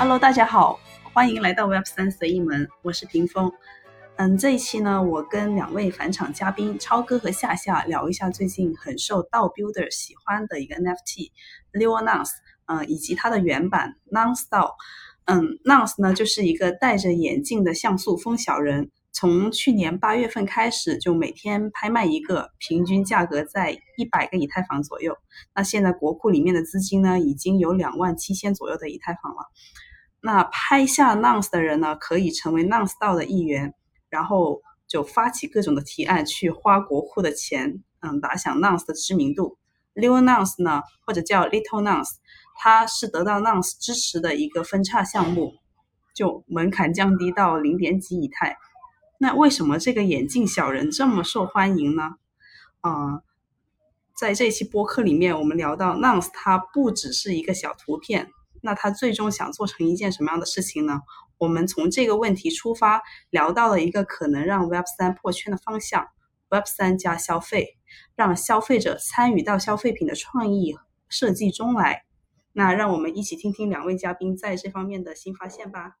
Hello，大家好，欢迎来到 Web 三随意门，我是屏风。嗯，这一期呢，我跟两位返场嘉宾超哥和夏夏聊一下最近很受道 builder 喜欢的一个 NFT Leo Nance，嗯，以及它的原版 Nonstyle。嗯，Nance 呢就是一个戴着眼镜的像素风小人，从去年八月份开始就每天拍卖一个，平均价格在一百个以太坊左右。那现在国库里面的资金呢，已经有两万七千左右的以太坊了。那拍下 Nance 的人呢，可以成为 Nonstyle 的一员。然后就发起各种的提案，去花国库的钱，嗯，打响 Nance 的知名度。Little Nance 呢，或者叫 Little Nance，它是得到 Nance 支持的一个分叉项目，就门槛降低到零点几以太。那为什么这个眼镜小人这么受欢迎呢？啊，在这期播客里面，我们聊到 Nance，它不只是一个小图片，那他最终想做成一件什么样的事情呢？我们从这个问题出发，聊到了一个可能让 Web 三破圈的方向：Web 三加消费，让消费者参与到消费品的创意设计中来。那让我们一起听听两位嘉宾在这方面的新发现吧。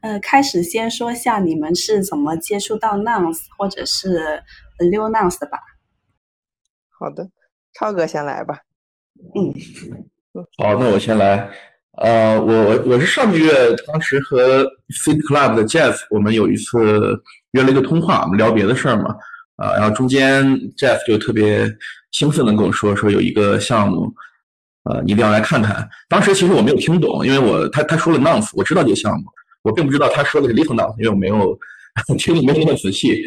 呃，开始先说下你们是怎么接触到 Nance 或者是 Leo Nance 的吧。好的，超哥先来吧。嗯，好，那我先来。呃，我我我是上个月当时和 Fit Club 的 Jeff，我们有一次约了一个通话，我们聊别的事儿嘛，啊，然后中间 Jeff 就特别兴奋的跟我说，说有一个项目，呃，你一定要来看看。当时其实我没有听懂，因为我他他说了 Nonce，我知道这个项目，我并不知道他说的是 Little Nonce，因为我没有 听的没有那么仔细。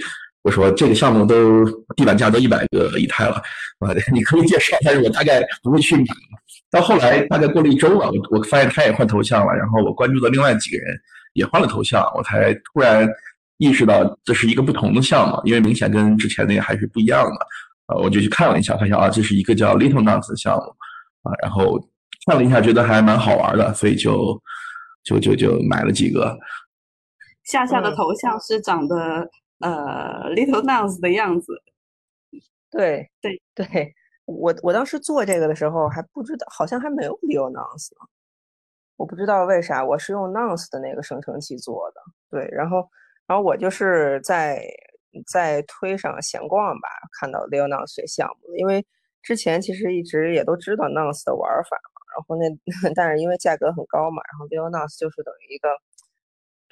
我说这个项目都地板价都一百个以太了，啊，你可以介绍，但是我大概不会去买。到后来大概过了一周了，我我发现他也换头像了，然后我关注的另外几个人也换了头像，我才突然意识到这是一个不同的项目，因为明显跟之前那个还是不一样的。呃，我就去看了一下，发现啊，这是一个叫 Little Nuts 的项目，啊，然后看了一下，觉得还蛮好玩的，所以就就就就买了几个。夏夏的头像是长得呃 Little Nance 的样子。对对对。我我当时做这个的时候还不知道，好像还没有 Nance 呢。我不知道为啥，我是用 Nance 的那个生成器做的。对，然后然后我就是在在推上闲逛吧，看到 Nance 这项目，因为之前其实一直也都知道 Nance 的玩法嘛。然后那 但是因为价格很高嘛，然后 Leo Nance 就是等于一个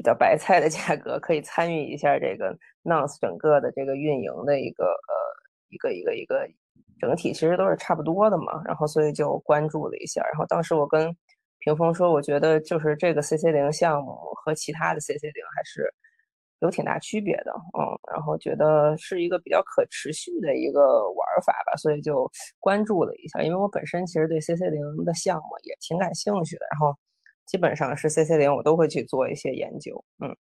比较白菜的价格，可以参与一下这个 NARS 整个的这个运营的一个呃一个一个一个。整体其实都是差不多的嘛，然后所以就关注了一下，然后当时我跟屏风说，我觉得就是这个 CC 零项目和其他的 CC 零还是有挺大区别的，嗯，然后觉得是一个比较可持续的一个玩法吧，所以就关注了一下，因为我本身其实对 CC 零的项目也挺感兴趣的，然后基本上是 CC 零我都会去做一些研究，嗯，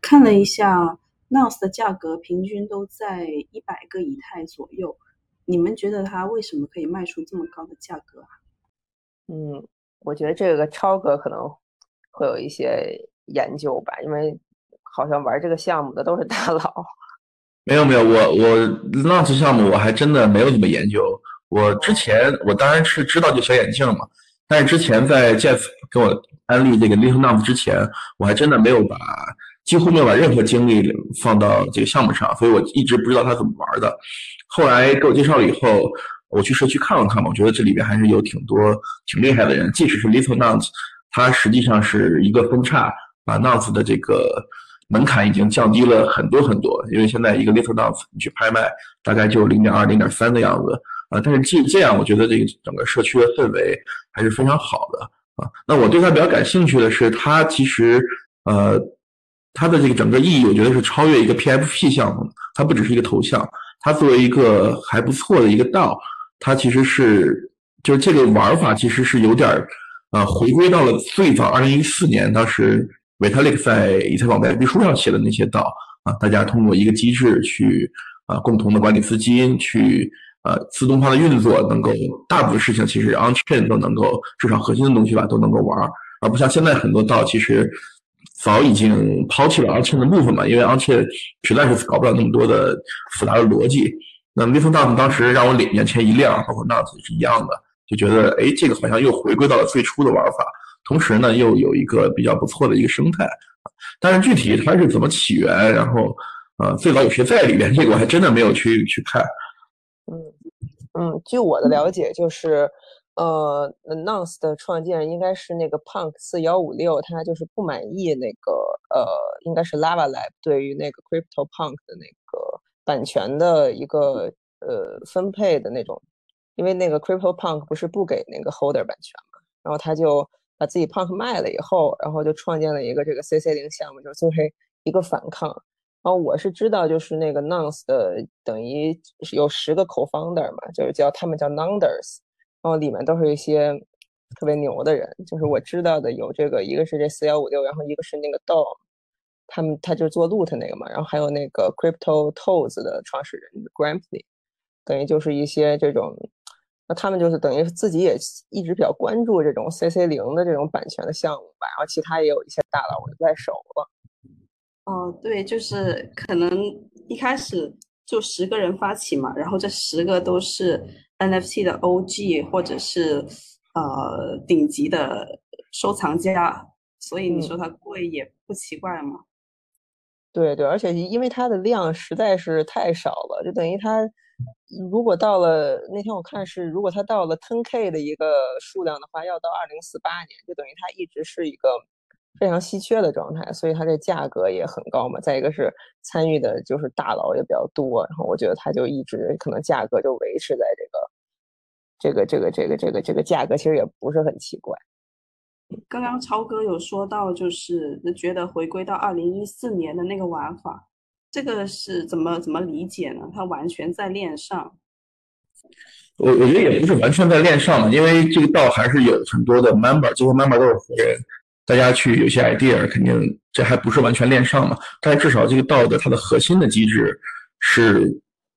看了一下。Nance 的价格平均都在一百个以太左右，你们觉得它为什么可以卖出这么高的价格啊？嗯，我觉得这个超哥可能会有一些研究吧，因为好像玩这个项目的都是大佬。没有没有，我我 Nance 项目我还真的没有怎么研究。我之前我当然是知道这小眼镜嘛，但是之前在 Jeff 给我安利这个 Little Nance 之前，我还真的没有把。几乎没有把任何精力放到这个项目上，所以我一直不知道他怎么玩的。后来给我介绍了以后，我去社区看了看嘛，我觉得这里边还是有挺多挺厉害的人。即使是 Little Nance，它实际上是一个分叉，把 Nance 的这个门槛已经降低了很多很多。因为现在一个 Little Nance 你去拍卖，大概就零点二、零点三的样子啊。但是即使这样，我觉得这个整个社区的氛围还是非常好的啊。那我对它比较感兴趣的是，它其实呃。它的这个整个意义，我觉得是超越一个 PFP 项目。它不只是一个头像，它作为一个还不错的一个道，它其实是就是这个玩法其实是有点儿呃回归到了最早二零一四年当时 Vitalik 在以太坊白皮书上写的那些道啊，大家通过一个机制去啊共同的管理资金，去呃自动化的运作，能够大部分事情其实 on chain 都能够至少核心的东西吧都能够玩，而不像现在很多道其实。早已经抛弃了 Onchain 的部分嘛，因为 Onchain 实在是搞不了那么多的复杂的逻辑。那 Little Nance 当时让我脸眼前一亮，包括 Nance 是一样的，就觉得哎，这个好像又回归到了最初的玩法，同时呢又有一个比较不错的一个生态。但是具体它是怎么起源，然后呃最早有谁在里边，这个我还真的没有去去看。嗯嗯，据我的了解，就是呃，Nonce 的创建人应该是那个 Punk 四幺五六，他就是不满意那个呃，应该是 Lava Lab 对于那个 Crypto Punk 的那个版权的一个呃分配的那种，因为那个 Crypto Punk 不是不给那个 Holder 版权嘛，然后他就把自己 Punk 卖了以后，然后就创建了一个这个 CC 零项目，就是作为一个反抗。然后我是知道，就是那个 Nonce 的等于有十个 co-founder 嘛，就是叫他们叫 Nonders，然后里面都是一些特别牛的人。就是我知道的有这个，一个是这四幺五六，然后一个是那个 Dom，他们他就做 Loot 那个嘛，然后还有那个 Crypto Toes 的创始人 Grampy，等于就是一些这种，那他们就是等于自己也一直比较关注这种 CC 零的这种版权的项目吧，然后其他也有一些大佬我就不太熟了。哦，对，就是可能一开始就十个人发起嘛，然后这十个都是 NFT 的 OG 或者是呃顶级的收藏家，所以你说它贵也不奇怪嘛。对对，而且因为它的量实在是太少了，就等于它如果到了那天我看是，如果它到了 10K 的一个数量的话，要到二零四八年，就等于它一直是一个。非常稀缺的状态，所以它这价格也很高嘛。再一个是参与的就是大佬也比较多，然后我觉得它就一直可能价格就维持在这个这个这个这个这个这个价格，其实也不是很奇怪。刚刚超哥有说到，就是觉得回归到二零一四年的那个玩法，这个是怎么怎么理解呢？它完全在链上。我我觉得也不是完全在链上，因为这个道还是有很多的 member，最后 member 都是活人。大家去有些 idea，肯定这还不是完全链上嘛，但是至少这个道的它的核心的机制是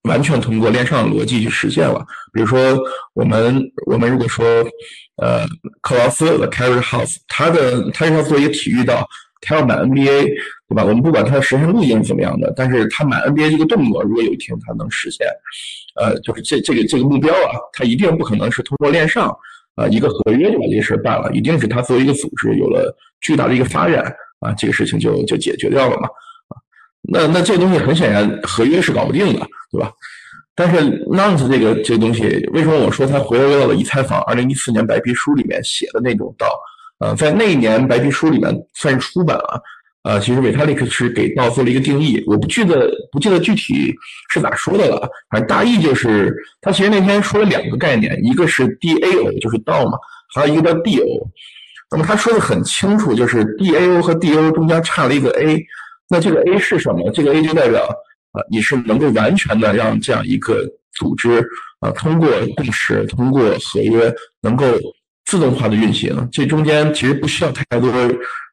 完全通过链上的逻辑去实现了。比如说，我们我们如果说，呃，克劳斯的 Carry House，他的他要做一个体育道，他要买 NBA，对吧？我们不管他的实现路径是怎么样的，但是他买 NBA 这个动作，如果有一天他能实现，呃，就是这这个这个目标啊，他一定不可能是通过链上。啊，一个合约就把这事办了，一定是他作为一个组织有了巨大的一个发展啊，这个事情就就解决掉了嘛啊。那那这个东西很显然合约是搞不定的，对吧？但是 Nonce 这个这个东西，为什么我说它回归到了以太坊二零一四年白皮书里面写的那种道？呃，在那一年白皮书里面算是出版了。呃，其实维塔利克是给道做了一个定义，我不记得不记得具体是咋说的了，反正大意就是他其实那天说了两个概念，一个是 DAO 就是道嘛，还有一个叫 DO。那么他说的很清楚，就是 DAO 和 DO 中间差了一个 A，那这个 A 是什么？这个 A 就代表啊，你是能够完全的让这样一个组织啊，通过共识、通过合约能够。自动化的运行，这中间其实不需要太多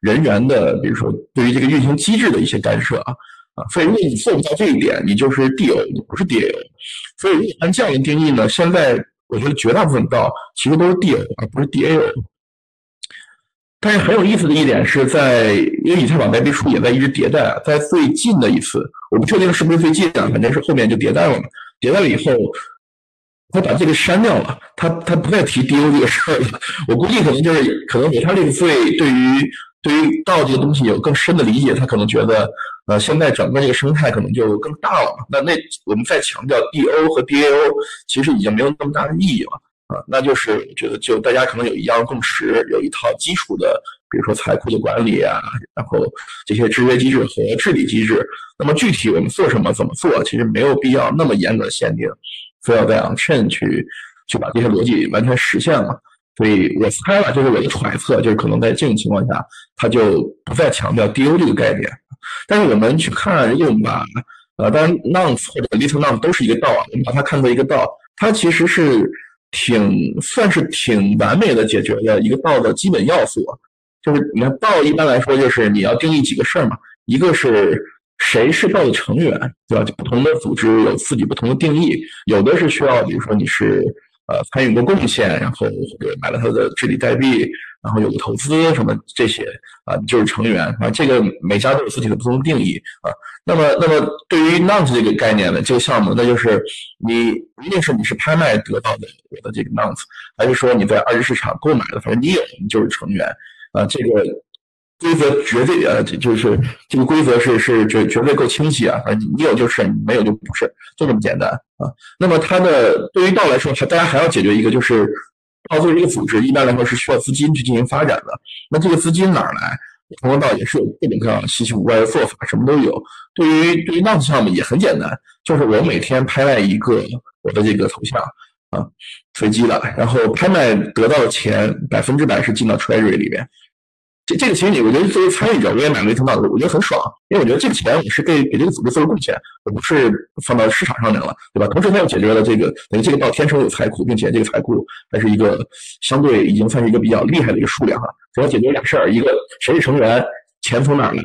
人员的，比如说对于这个运行机制的一些干涉啊啊，所以如果你做不到这一点，你就是 DO，你不是 DAO。所以如果按这样的定义呢，现在我觉得绝大部分道其实都是 DO 而不是 DAO。但是很有意思的一点是在，因为以太坊白皮书也在一直迭代，在最近的一次，我不确定是不是最近啊，反正是后面就迭代了嘛，迭代了以后。他把这个删掉了，他他不再提 DO 这个事儿了。我估计可能就是可能他这个对对于对于道这个东西有更深的理解，他可能觉得呃现在整个这个生态可能就更大了嘛。那那我们再强调 DO 和 DAO 其实已经没有那么大的意义了啊。那就是觉得就大家可能有一样共识，有一套基础的，比如说财库的管理啊，然后这些制约机制和治理机制。那么具体我们做什么怎么做，其实没有必要那么严格限定。非要在 on chain 去去把这些逻辑完全实现了，所以我猜了，就是我的揣测，就是可能在这种情况下，他就不再强调 DO 这个概念。但是我们去看，如果我们把呃，当然 Nonce 或者 Little Nonce 都是一个道啊，我们把它看作一个道，它其实是挺算是挺完美的解决了一个道的基本要素。就是你看道一般来说就是你要定义几个事儿嘛，一个是。谁是道的成员，对吧？不同的组织有自己不同的定义，有的是需要，比如说你是呃参与过贡献，然后或者买了他的治理代币，然后有个投资什么这些啊，就是成员啊。这个每家都有自己的不同定义啊。那么，那么对于 Nonce 这个概念呢，这个项目，那就是你一定是你是拍卖得到的我的这个 Nonce，还是说你在二级市场购买的，反正你有，你就是成员啊。这个。规则绝对呃，就是这个规则是是绝绝对够清晰啊！你有就是，没有就不是，就这么简单啊。那么它的对于道来说，还大家还要解决一个，就是道作为一个组织，一般来说是需要资金去进行发展的。那这个资金哪来？同光道也是有各种各样稀奇古怪的做法，什么都有。对于对于 n o 项目也很简单，就是我每天拍卖一个我的这个头像啊，随机的，然后拍卖得到的钱百分之百是进到 Treasury 里边。这这个其实你，我觉得作为参与者，我也买了一通道，我觉得很爽，因为我觉得这个钱我是给给这个组织做了贡献，而不是放到市场上面了，对吧？同时它又解决了这个等于这个道天生有财库，并且这个财库还是一个相对已经算是一个比较厉害的一个数量哈。主要解决俩事儿，一个谁是成员，钱从哪儿来。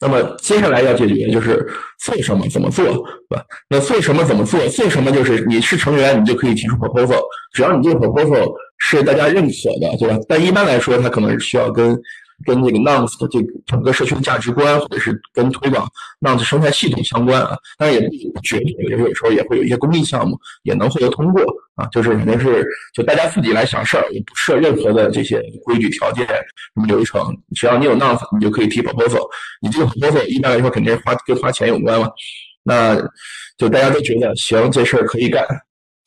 那么接下来要解决就是做什么怎么做，对吧？那做什么怎么做？做什么就是你是成员，你就可以提出 proposal，只要你这个 proposal 是大家认可的，对吧？但一般来说，它可能是需要跟。跟这个 Nonce 的这个整个社区的价值观，或者是跟推广 Nouns 生态系统相关啊，当然也不绝对，有有时候也会有一些公益项目也能获得通过啊，就是肯定是就大家自己来想事儿，也不设任何的这些规矩条件什么流程，只要你有 Nonce，你就可以提 proposal，你这个 proposal 一般来说肯定是花跟花钱有关嘛，那就大家都觉得行，这事儿可以干，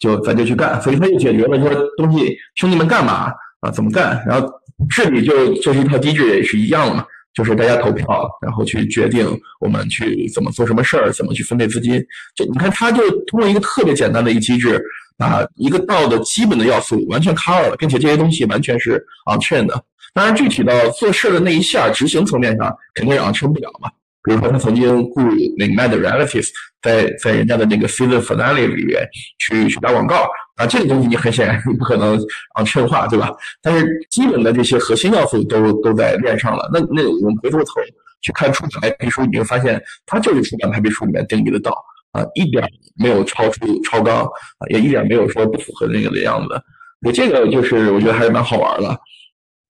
就咱就去干，所以他就解决了说东西兄弟们干嘛啊，怎么干，然后。治理就就是一套机制也是一样的嘛，就是大家投票，然后去决定我们去怎么做什么事儿，怎么去分配资金。就你看，他就通过一个特别简单的一个机制，把一个道的基本的要素完全 cover 了，并且这些东西完全是 on chain 的。当然，具体到做事的那一下，执行层面上肯定是 on chain 不了嘛。比如说，他曾经雇那个 Mad Relatives 在在人家的那个 Season Finale 里面去去打广告。啊，这个东西你很显然你不可能 啊衬化，对吧？但是基本的这些核心要素都都在链上了。那那我们回头头去看出版白皮书，你会发现它就是出版白皮书里面定义的道啊，一点没有超出超纲啊，也一点没有说不符合那个的样子。我这个就是我觉得还是蛮好玩的。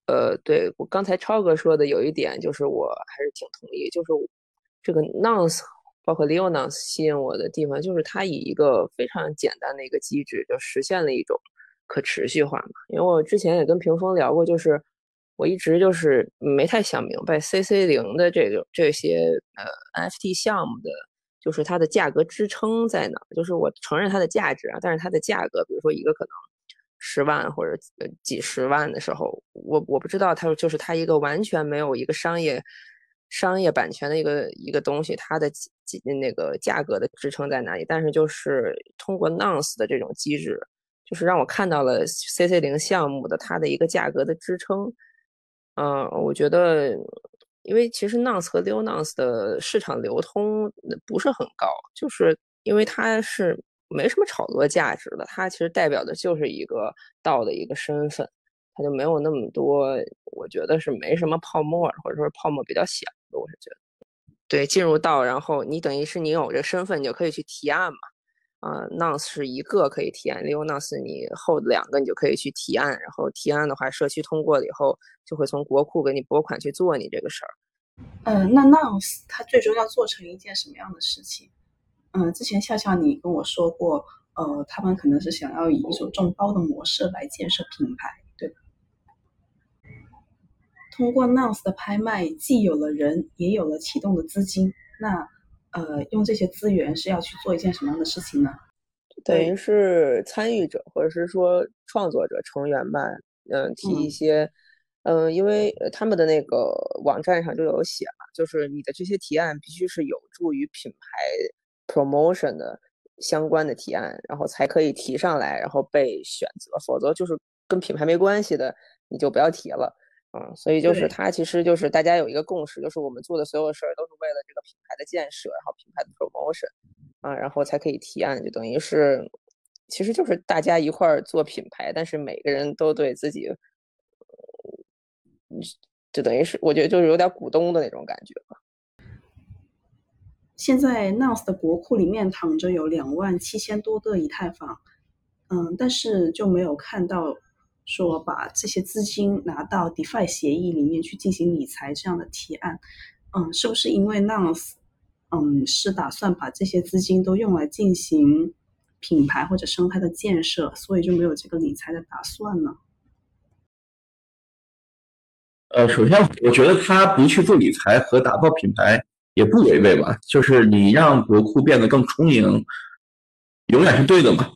呃，对我刚才超哥说的有一点，就是我还是挺同意，就是这个 nonce。包括 Leonance 吸引我的地方，就是它以一个非常简单的一个机制，就实现了一种可持续化嘛。因为我之前也跟屏风聊过，就是我一直就是没太想明白 CC 零的这个这些呃 FT 项目的，就是它的价格支撑在哪？就是我承认它的价值啊，但是它的价格，比如说一个可能十万或者几十万的时候，我我不知道它就是它一个完全没有一个商业。商业版权的一个一个东西，它的那个价格的支撑在哪里？但是就是通过 Nonce 的这种机制，就是让我看到了 CC 零项目的它的一个价格的支撑。嗯，我觉得，因为其实 Nonce 和 Leo Nonce 的市场流通不是很高，就是因为它是没什么炒作价值的，它其实代表的就是一个道的一个身份，它就没有那么多，我觉得是没什么泡沫，或者说泡沫比较小。我是觉得，对，进入到，然后你等于是你有这身份，你就可以去提案嘛。啊，Nonce 是一个可以提案，Leo Nonce 你后两个你就可以去提案，然后提案的话，社区通过了以后，就会从国库给你拨款去做你这个事儿。嗯，那 Nonce 它最终要做成一件什么样的事情？嗯，之前笑笑你跟我说过，呃，他们可能是想要以一种众包的模式来建设品牌。通过 Nouns 的拍卖，既有了人，也有了启动的资金。那，呃，用这些资源是要去做一件什么样的事情呢？等于是参与者或者是说创作者成员吧，嗯，提一些，嗯，因为他们的那个网站上就有写嘛，就是你的这些提案必须是有助于品牌 promotion 的相关的提案，然后才可以提上来，然后被选择，否则就是跟品牌没关系的，你就不要提了。啊，所以就是它，其实就是大家有一个共识，就是我们做的所有事儿都是为了这个品牌的建设，然后品牌的 promotion，啊，然后才可以提案，就等于是，其实就是大家一块儿做品牌，但是每个人都对自己，就等于是我觉得就是有点股东的那种感觉吧。现在 Nonce 的国库里面躺着有两万七千多个以太坊，嗯，但是就没有看到说把这些资金拿到 DeFi 协议里面去进行理财这样的提案。嗯，是不是因为 Nonce 嗯是打算把这些资金都用来进行品牌或者生态的建设，所以就没有这个理财的打算呢？呃，首先我觉得他不去做理财和打造品牌也不违背吧，就是你让国库变得更充盈，永远是对的嘛，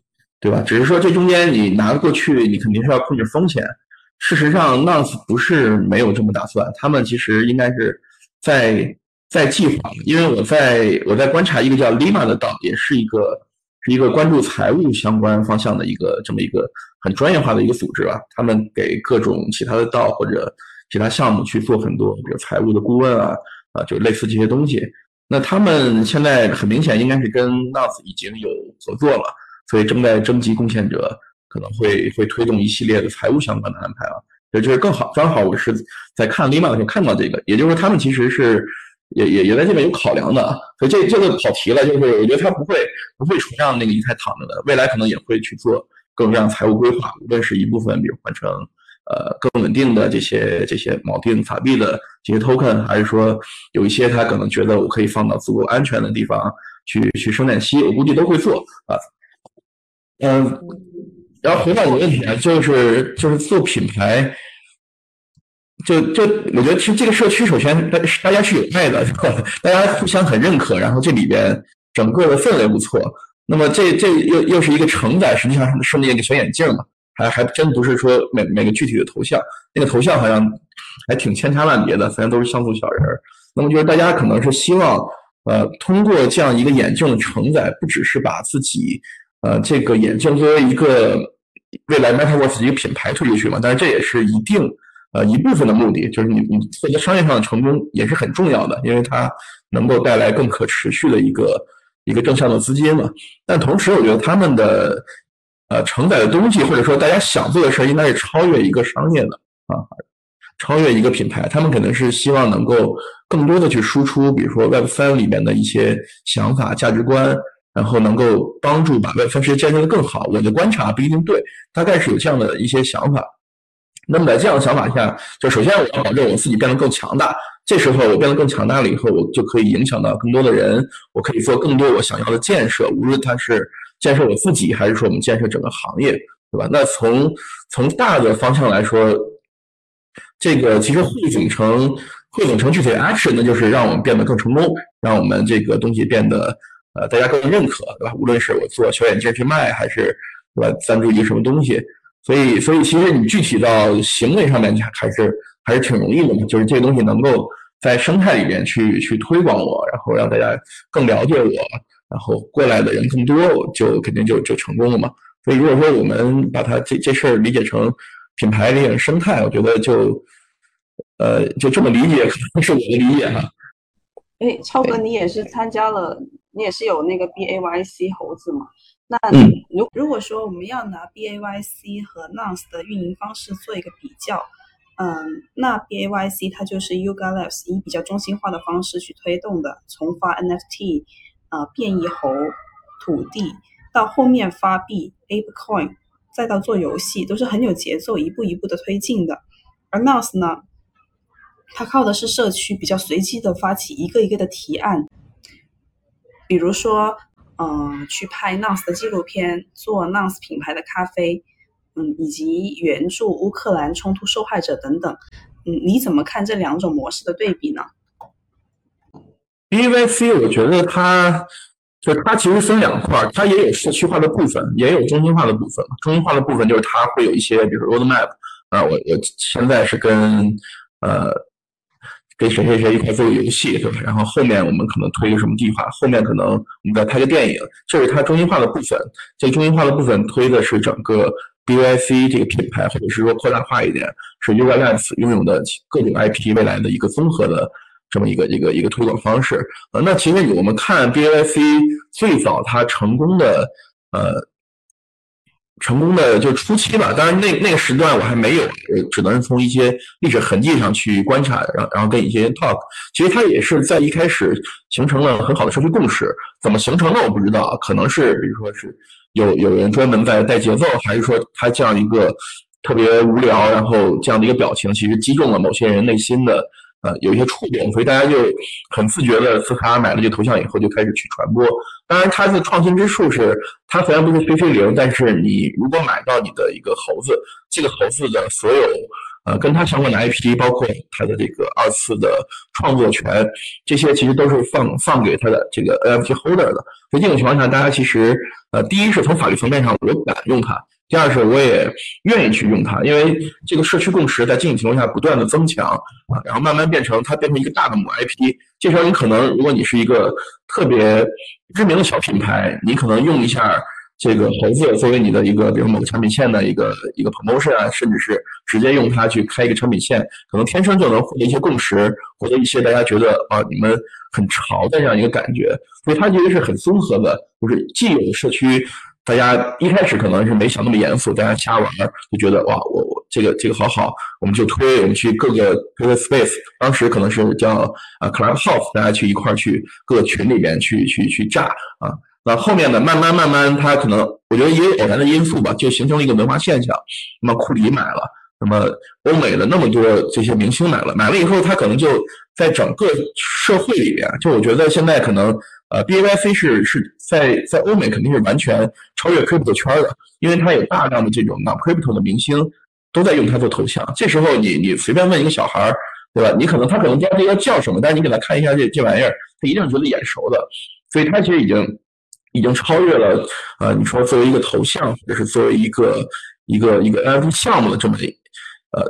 对吧？只是说这中间你拿过去，你肯定是要控制风险。事实上，Nans 不是没有这么打算，他们其实应该是在在计划。因为我在我在观察一个叫 Lima 的道，也是一个是一个关注财务相关方向的一个这么一个很专业化的一个组织吧。他们给各种其他的道或者其他项目去做很多，比如财务的顾问啊，啊，就类似这些东西。那他们现在很明显应该是跟 Nans 已经有合作了，所以正在征集贡献者，可能会会推动一系列的财务相关的安排啊。这就是更好，刚好我是在看 Lima 的时候看到这个，也就是说他们其实是也也也在这边有考量的。所以这这个跑题了，就是我觉得他不会不会纯让那个以太躺着的，未来可能也会去做各种各样财务规划，无论是一部分比如换成。呃，更稳定的这些这些锚定法币的这些 token，还是说有一些他可能觉得我可以放到足够安全的地方去去生产息，我估计都会做啊。嗯，然后回到你的问题啊，就是就是做品牌，就就我觉得其实这个社区首先大大家是有爱的，大家互相很认可，然后这里边整个的氛围不错。那么这这又又是一个承载，实际上是那个小眼镜嘛。还还真不是说每每个具体的头像，那个头像好像还挺千差万别的，反正都是像素小人儿。那么就是大家可能是希望，呃，通过这样一个眼镜的承载，不只是把自己，呃，这个眼镜作为一个未来 MetaVerse 一个品牌推出去嘛。但是这也是一定，呃，一部分的目的，就是你你获得商业上的成功也是很重要的，因为它能够带来更可持续的一个一个正向的资金嘛。但同时，我觉得他们的。呃，承载的东西，或者说大家想做的事儿，应该是超越一个商业的啊，超越一个品牌。他们可能是希望能够更多的去输出，比如说 Web 三里面的一些想法、价值观，然后能够帮助把 Web 三世界建设的更好。我的观察不一定对，大概是有这样的一些想法。那么在这样的想法下，就首先我要保证我自己变得更强大。这时候我变得更强大了以后，我就可以影响到更多的人，我可以做更多我想要的建设，无论它是。建设我自己，还是说我们建设整个行业，对吧？那从从大的方向来说，这个其实汇总成汇总成具体的 action，那就是让我们变得更成功，让我们这个东西变得呃大家更认可，对吧？无论是我做小眼镜去卖，还是对吧赞助一个什么东西，所以所以其实你具体到行为上面还是还是挺容易的嘛，就是这个东西能够在生态里面去去推广我，然后让大家更了解我。然后过来的人更多，就肯定就就成功了嘛。所以如果说我们把它这这事儿理解成品牌理解成生态，我觉得就呃就这么理解，可能是我的理解哈。哎，超哥，你也是参加了，你也是有那个 B A Y C 猴子嘛？那如如果说我们要拿 B A Y C 和 Nonce 的运营方式做一个比较，嗯，那 B A Y C 它就是 Yuga Labs 以比较中心化的方式去推动的，从发 N F T。呃，变异猴、土地，到后面发币 Ape Coin，再到做游戏，都是很有节奏，一步一步的推进的。而 Nouns 呢，它靠的是社区比较随机的发起一个一个的提案，比如说，嗯，去拍 Mouse 的纪录片，做 Mouse 品牌的咖啡，嗯，以及援助乌克兰冲突受害者等等。嗯，你怎么看这两种模式的对比呢？BVC，我觉得它就它其实分两块，它也有社区化的部分，也有中心化的部分。中心化的部分就是它会有一些，比如 roadmap 啊，我我现在是跟呃跟谁谁谁一块做个游戏，对吧？然后后面我们可能推个什么计划，后面可能我们再拍个电影，这是它中心化的部分。这中心化的部分推的是整个 B Y C 这个品牌，或者是说扩大化一点，是 Yuga Labs 拥有的各种 IP 未来的一个综合的。这么一个一个一个推广方式，呃，那其实我们看 B Y C 最早它成功的呃成功的就初期吧，当然那那个时段我还没有，只能从一些历史痕迹上去观察，然后然后跟一些 talk。其实它也是在一开始形成了很好的社会共识，怎么形成的我不知道，可能是比如说是有有人专门在带节奏，还是说他这样一个特别无聊，然后这样的一个表情，其实击中了某些人内心的。呃，有一些触动，所以大家就很自觉的，斯卡买了这头像以后就开始去传播。当然，它的创新之处是，它虽然不是 CC 零，但是你如果买到你的一个猴子，这个猴子的所有呃跟它相关的 IP，包括它的这个二次的创作权，这些其实都是放放给它的这个 NFT holder 的。所以这种情况下，大家其实呃，第一是从法律层面上，我敢用它。第二是，我也愿意去用它，因为这个社区共识在这种情况下不断的增强啊，然后慢慢变成它变成一个大的母 IP。这时候你可能，如果你是一个特别知名的小品牌，你可能用一下这个猴子作为你的一个，比如某个产品线的一个一个 promotion 啊，甚至是直接用它去开一个产品线，可能天生就能获得一些共识，获得一些大家觉得啊你们很潮的这样一个感觉。所以它其实是很综合的，就是既有社区。大家一开始可能是没想那么严肃，大家瞎玩就觉得哇，我我这个这个好好，我们就推，我们去各个各个 space，当时可能是叫啊 clubhouse，大家去一块儿去各个群里边去去去炸啊。那后面呢，慢慢慢慢，它可能我觉得也有偶然的因素吧，就形成了一个文化现象。那么库里买了，那么欧美的那么多这些明星买了，买了以后，他可能就在整个社会里边，就我觉得现在可能。呃，B A Y C 是是在在欧美肯定是完全超越 crypto 圈的，因为它有大量的这种 non crypto 的明星都在用它做头像。这时候你你随便问一个小孩儿，对吧？你可能他可能不知道这个叫什么，但是你给他看一下这这玩意儿，他一定觉得眼熟的。所以它其实已经已经超越了呃，你说作为一个头像，或者是作为一个一个一个 N F T 项目的这么呃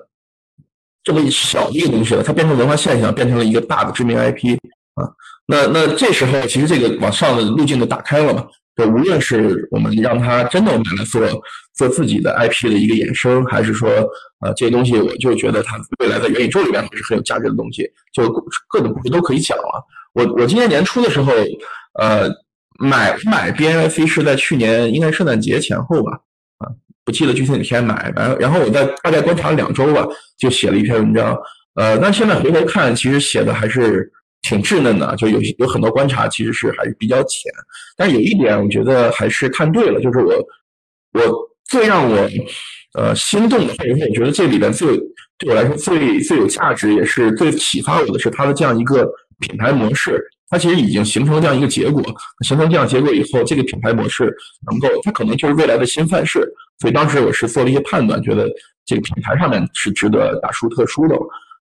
这么一小的一个东西了，它变成文化现象，变成了一个大的知名 I P 啊。那那这时候，其实这个往上的路径就打开了嘛。就无论是我们让他真的买来做做自己的 IP 的一个衍生，还是说，呃，这些东西我就觉得它未来在元宇宙里面是很有价值的东西，就各种故事都可以讲了。我我今年年初的时候，呃，买买 BNC 是在去年应该圣诞节前后吧，啊，不记得具体哪天买，然然后我在大概观察了两周吧，就写了一篇文章。呃，那现在回头看，其实写的还是。挺稚嫩的，就有有很多观察，其实是还是比较浅。但有一点，我觉得还是看对了，就是我我最让我呃心动的，或者说我觉得这里边最对我来说最最有价值，也是最启发我的是它的这样一个品牌模式。它其实已经形成了这样一个结果，形成这样结果以后，这个品牌模式能够，它可能就是未来的新范式。所以当时我是做了一些判断，觉得这个品牌上面是值得大书特书的。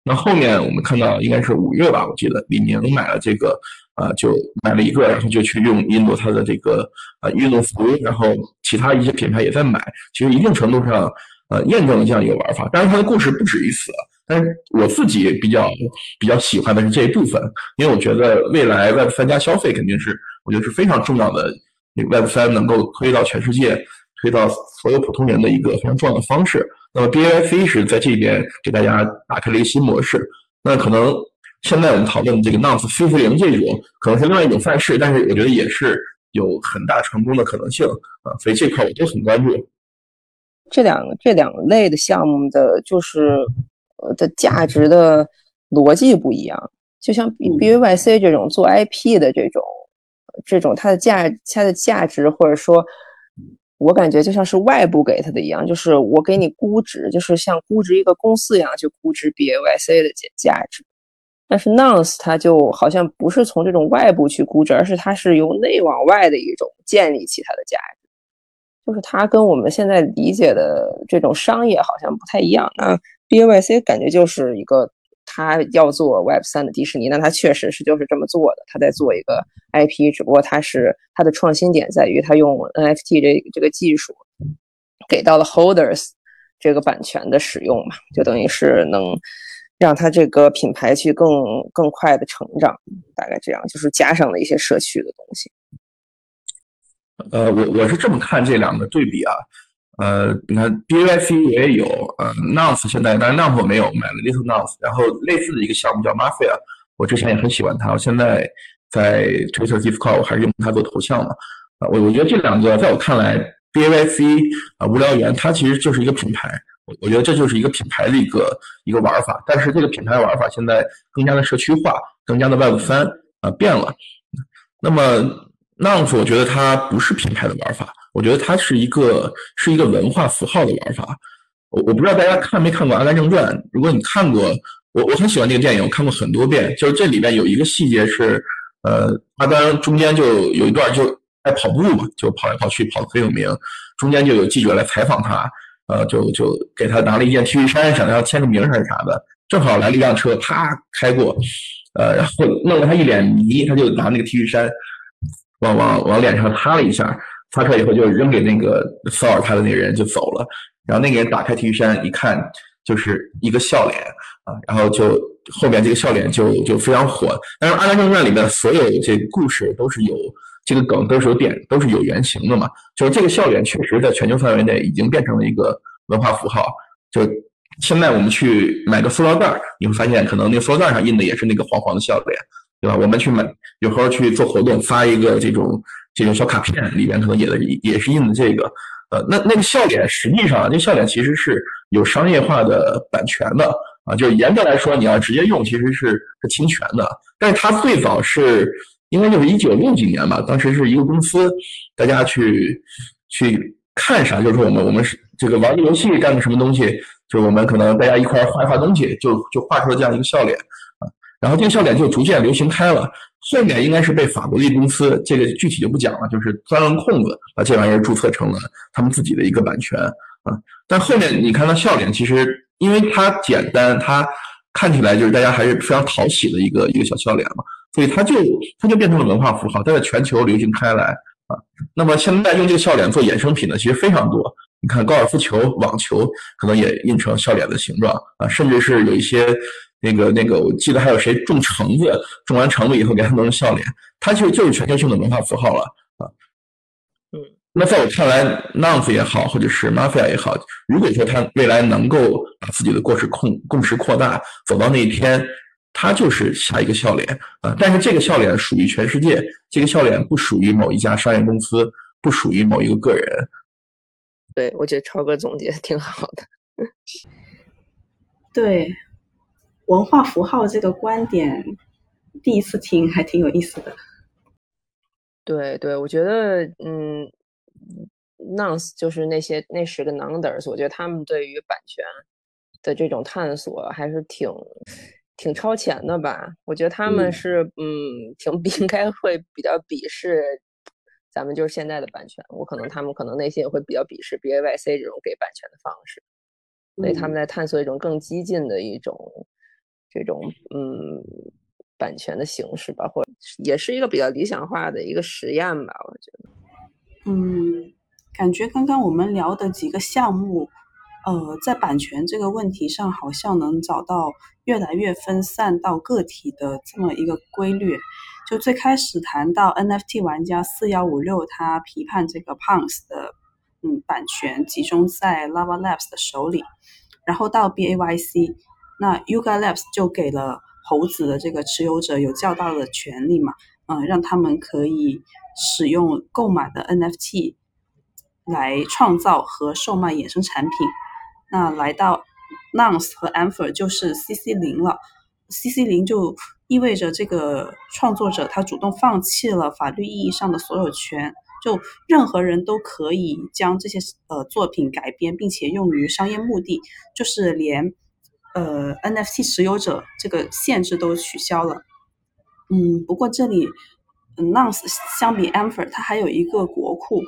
那后面我们看到应该是五月吧，我记得李宁买了这个，呃，就买了一个，然后就去用印度它的这个呃运动服，然后其他一些品牌也在买，其实一定程度上呃验证了这样一个玩法。当然，它的故事不止于此，但是我自己比较比较喜欢的是这一部分，因为我觉得未来 Web 三加消费肯定是我觉得是非常重要的，Web 三能够推到全世界，推到所有普通人的一个非常重要的方式。那么 B I C 是在这边给大家打开了一个新模式。那可能现在我们讨论的这个 Nonce 四四零这种，可能是另外一种范式，但是我觉得也是有很大成功的可能性啊。所以这块我都很关注。这两个这两类的项目的就是呃的价值的逻辑不一样。就像 B A Y C 这种做 I P 的这种这种它的价它的价值或者说。我感觉就像是外部给他的一样，就是我给你估值，就是像估值一个公司一样去估值 B A Y C 的价价值。但是 Nounce 它就好像不是从这种外部去估值，而是它是由内往外的一种建立起它的价值。就是它跟我们现在理解的这种商业好像不太一样。那 B A Y C 感觉就是一个。他要做 Web 三的迪士尼，那他确实是就是这么做的。他在做一个 IP，只不过他是他的创新点在于他用 NFT 这这个技术给到了 Holders 这个版权的使用嘛，就等于是能让他这个品牌去更更快的成长，大概这样，就是加上了一些社区的东西。呃，我我是这么看这两个对比啊。呃，你看 B A Y C 也有，呃 n o u n c e 现在，但是 Nonce 我没有买了 Little n o u n c e 然后类似的一个项目叫 Mafia，我之前也很喜欢它，我现在在 Twitter Discord 我还是用它做头像嘛，啊，我我觉得这两个在我看来 B A Y C 啊，无聊猿，它其实就是一个品牌。我我觉得这就是一个品牌的一个一个玩法。但是这个品牌玩法现在更加的社区化，更加的 Web 三啊变了。那么 Nouns 我觉得它不是品牌的玩法，我觉得它是一个是一个文化符号的玩法。我我不知道大家看没看过《阿甘正传》，如果你看过，我我很喜欢这个电影，我看过很多遍。就是这里面有一个细节是，呃，阿甘中间就有一段就爱跑步嘛，就跑来跑去，跑得很有名。中间就有记者来采访他，呃，就就给他拿了一件 T 恤衫，想要签个名还是啥的。正好来了一辆车，啪开过，呃，然后弄得他一脸迷，他就拿那个 T 恤衫往往往脸上擦了一下，擦出来以后就扔给那个骚扰他的那个人就走了。然后那个人打开 T 恤衫一看，就是一个笑脸啊，然后就后面这个笑脸就就非常火。但是《阿甘正传》里面所有这故事都是有。这个梗都是有点，都是有原型的嘛。就是这个笑脸，确实在全球范围内已经变成了一个文化符号。就现在我们去买个塑料袋，你会发现，可能那个塑料袋上印的也是那个黄黄的笑脸，对吧？我们去买，有时候去做活动，发一个这种这种小卡片，里边可能也的也是印的这个。呃，那那个笑脸，实际上，那笑脸其实是有商业化的版权的啊。就是严格来说，你要直接用，其实是是侵权的。但是它最早是。应该就是一九六几年吧，当时是一个公司，大家去去看啥，就是说我们我们是这个玩个游戏，干个什么东西，就是我们可能大家一块画一画东西，就就画出了这样一个笑脸。然后这个笑脸就逐渐流行开了，后面应该是被法国的一公司，这个具体就不讲了，就是钻了空子，把这玩意儿注册成了他们自己的一个版权啊。但后面你看到笑脸，其实因为它简单，它看起来就是大家还是非常讨喜的一个一个小笑脸嘛。所以它就它就变成了文化符号，它在全球流行开来啊。那么现在用这个笑脸做衍生品的其实非常多。你看高尔夫球、网球可能也印成笑脸的形状啊，甚至是有一些那个那个，我记得还有谁种橙子，种完橙子以后给他弄成笑脸，它其实就是全球性的文化符号了啊。嗯，那在我看来，Nouns 也好，或者是 Mafia 也好，如果说他未来能够把自己的故事控共识扩大，走到那一天。他就是下一个笑脸啊，但是这个笑脸属于全世界，这个笑脸不属于某一家商业公司，不属于某一个个人。对，我觉得超哥总结挺好的。对，文化符号这个观点，第一次听还挺有意思的。对对，我觉得嗯，Nouns 就是那些那十个 nunders，我觉得他们对于版权的这种探索还是挺。挺超前的吧？我觉得他们是，嗯，挺 应该会比较鄙视咱们就是现在的版权。我可能他们可能内心也会比较鄙视 B A Y C 这种给版权的方式，所以他们在探索一种更激进的一种这种嗯版权的形式吧，或也是一个比较理想化的一个实验吧。我觉得，嗯，感觉刚刚我们聊的几个项目。呃，在版权这个问题上，好像能找到越来越分散到个体的这么一个规律。就最开始谈到 NFT 玩家四幺五六，他批判这个 Punks 的嗯版权集中在 Lava Labs 的手里，然后到 BAYC，那 Yuga Labs 就给了猴子的这个持有者有较大的权利嘛，嗯，让他们可以使用购买的 NFT 来创造和售卖衍生产品。那来到 Nouns 和 Ampher 就是 CC 零了，CC 零就意味着这个创作者他主动放弃了法律意义上的所有权，就任何人都可以将这些呃作品改编并且用于商业目的，就是连呃 NFT 持有者这个限制都取消了。嗯，不过这里 Nouns 相比 Ampher 它还有一个国库。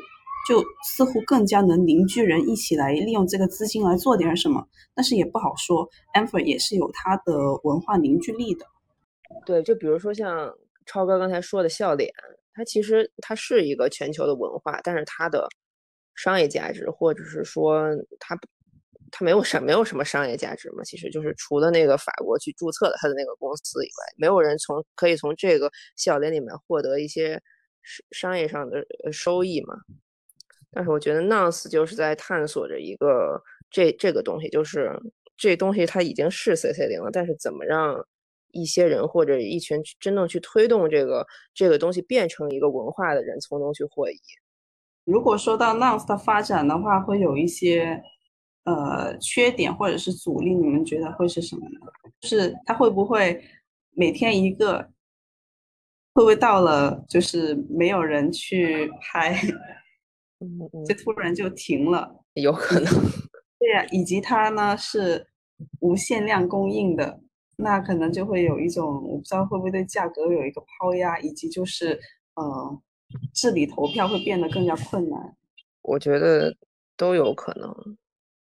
就似乎更加能凝聚人一起来利用这个资金来做点什么，但是也不好说。Amber 也是有它的文化凝聚力的。对，就比如说像超哥刚才说的笑脸，它其实它是一个全球的文化，但是它的商业价值，或者是说它它没有什没有什么商业价值嘛？其实就是除了那个法国去注册的他的那个公司以外，没有人从可以从这个笑脸里面获得一些商业上的收益嘛？但是我觉得 Nouns 就是在探索着一个这这个东西，就是这东西它已经是 CC 零了，但是怎么让一些人或者一群真正去推动这个这个东西变成一个文化的人从中去获益？如果说到 Nouns 的发展的话，会有一些呃缺点或者是阻力，你们觉得会是什么呢？就是它会不会每天一个，会不会到了就是没有人去拍，就突然就停了？有可能。对呀，以及它呢是无限量供应的，那可能就会有一种我不知道会不会对价格有一个抛压，以及就是呃。治理投票会变得更加困难，我觉得都有可能。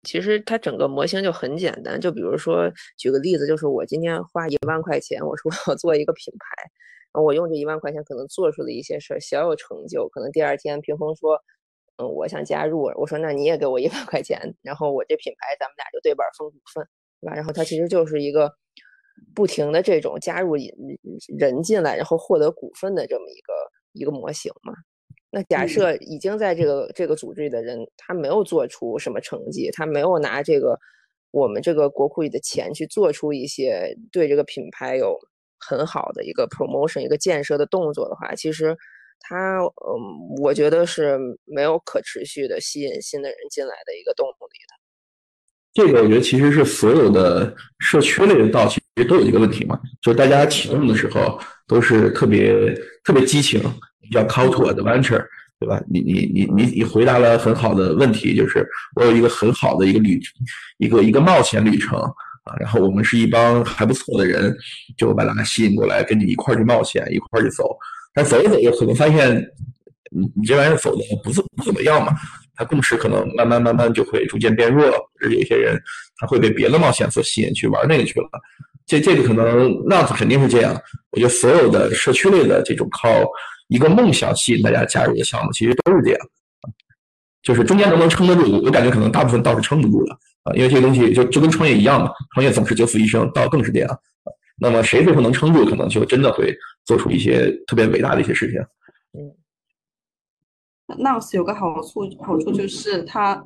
其实它整个模型就很简单，就比如说举个例子，就是我今天花一万块钱，我说我做一个品牌，我用这一万块钱可能做出了一些事儿，小有成就。可能第二天屏风说，嗯，我想加入，我说那你也给我一万块钱，然后我这品牌咱们俩就对半分股份，对吧？然后它其实就是一个不停的这种加入人进来，然后获得股份的这么一个。一个模型嘛，那假设已经在这个这个组织里的人，他没有做出什么成绩，他没有拿这个我们这个国库里的钱去做出一些对这个品牌有很好的一个 promotion 一个建设的动作的话，其实他嗯，我觉得是没有可持续的吸引新的人进来的一个动力的。这个我觉得其实是所有的社区类的道，其实都有一个问题嘛，就是大家启动的时候都是特别特别激情，叫 call to adventure，对吧？你你你你你回答了很好的问题，就是我有一个很好的一个旅，一个一个冒险旅程啊，然后我们是一帮还不错的人，就把大家吸引过来，跟你一块去冒险，一块去走。但走着走着，可能发现你你这玩意儿走的不怎不怎么样嘛。他共识可能慢慢慢慢就会逐渐变弱，或者有些人他会被别的冒险所吸引去玩那个去了。这这个可能那肯定是这样。我觉得所有的社区类的这种靠一个梦想吸引大家加入的项目，其实都是这样。就是中间能不能撑得住，我感觉可能大部分倒是撑不住了啊，因为这个东西就就跟创业一样嘛，创业总是九死一生，倒更是这样。那么谁最后能撑住，可能就真的会做出一些特别伟大的一些事情。嗯。Nouns 有个好处，好处就是它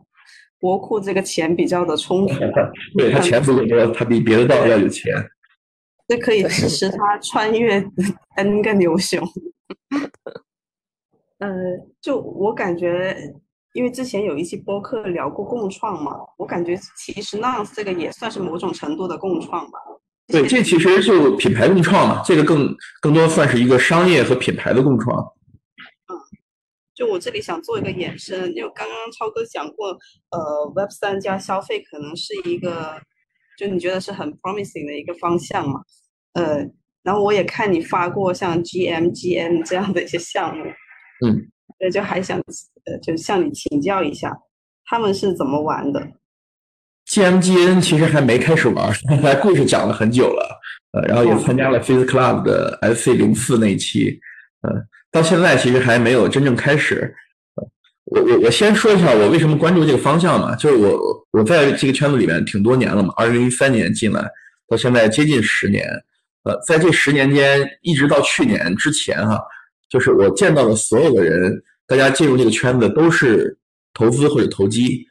国库这个钱比较的充足，对他钱足够多，他比别的道要有钱，这可以支持他穿越 N 个牛熊。呃，就我感觉，因为之前有一期播客聊过共创嘛，我感觉其实 Nouns 这个也算是某种程度的共创吧。对，这其实就品牌共创嘛，这个更更多算是一个商业和品牌的共创。就我这里想做一个延伸，因为刚刚超哥讲过，呃，Web 三加消费可能是一个，就你觉得是很 promising 的一个方向嘛，呃，然后我也看你发过像 GMGN 这样的一些项目，嗯，对，就还想呃，就向你请教一下，他们是怎么玩的？GMGN 其实还没开始玩，才故事讲了很久了，呃，然后也参加了 Face Club 的 SC 零四那一期，嗯。到现在其实还没有真正开始。我我我先说一下我为什么关注这个方向嘛，就是我我在这个圈子里面挺多年了嘛，二零一三年进来，到现在接近十年。呃，在这十年间，一直到去年之前哈，就是我见到的所有的人，大家进入这个圈子都是投资或者投机。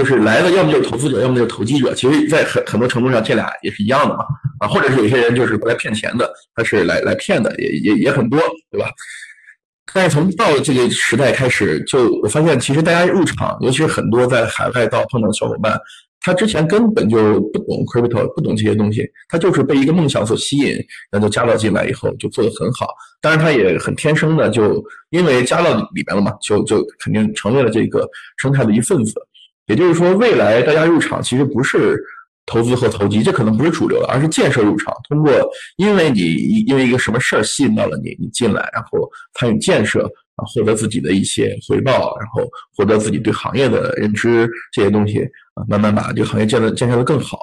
就是来的，要么就是投资者，要么就是投机者。其实，在很很多程度上，这俩也是一样的嘛。啊，或者是有些人就是过来骗钱的，他是来来骗的，也也也很多，对吧？但是从到这个时代开始，就我发现，其实大家入场，尤其是很多在海外到碰到的小伙伴，他之前根本就不懂 crypto，不懂这些东西，他就是被一个梦想所吸引，然后加到进来以后就做得很好。当然，他也很天生的，就因为加到里面了嘛，就就肯定成为了这个生态的一份子。也就是说，未来大家入场其实不是投资和投机，这可能不是主流的，而是建设入场。通过因为你因为一个什么事儿吸引到了你，你进来，然后参与建设，啊，获得自己的一些回报，然后获得自己对行业的认知这些东西，啊，慢慢把这个行业建的建设的更好，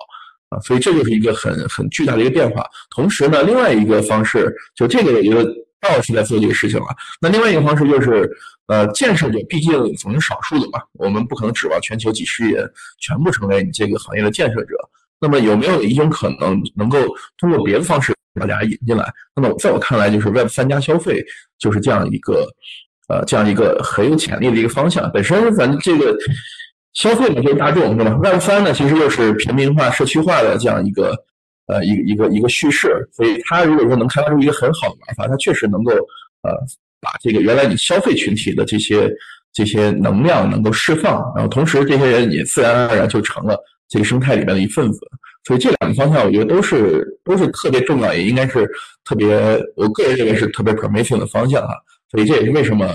啊，所以这就是一个很很巨大的一个变化。同时呢，另外一个方式，就这个一个道是在做这个事情了。那另外一个方式就是。呃，建设者毕竟总是少数的嘛，我们不可能指望全球几十亿人全部成为你这个行业的建设者。那么有没有一种可能，能够通过别的方式把大家引进来？那么在我看来，就是 Web 三加消费就是这样一个，呃，这样一个很有潜力的一个方向。本身咱这个消费嘛就是大众，对吧？Web 三呢，其实又是平民化、社区化的这样一个，呃，一一个一个叙事。所以它如果说能开发出一个很好的玩法，它确实能够，呃。把这个原来你消费群体的这些这些能量能够释放，然后同时这些人也自然而然就成了这个生态里面的一份子。所以这两个方向，我觉得都是都是特别重要，也应该是特别，我个人认为是特别 promising 的方向哈。所以这也是为什么，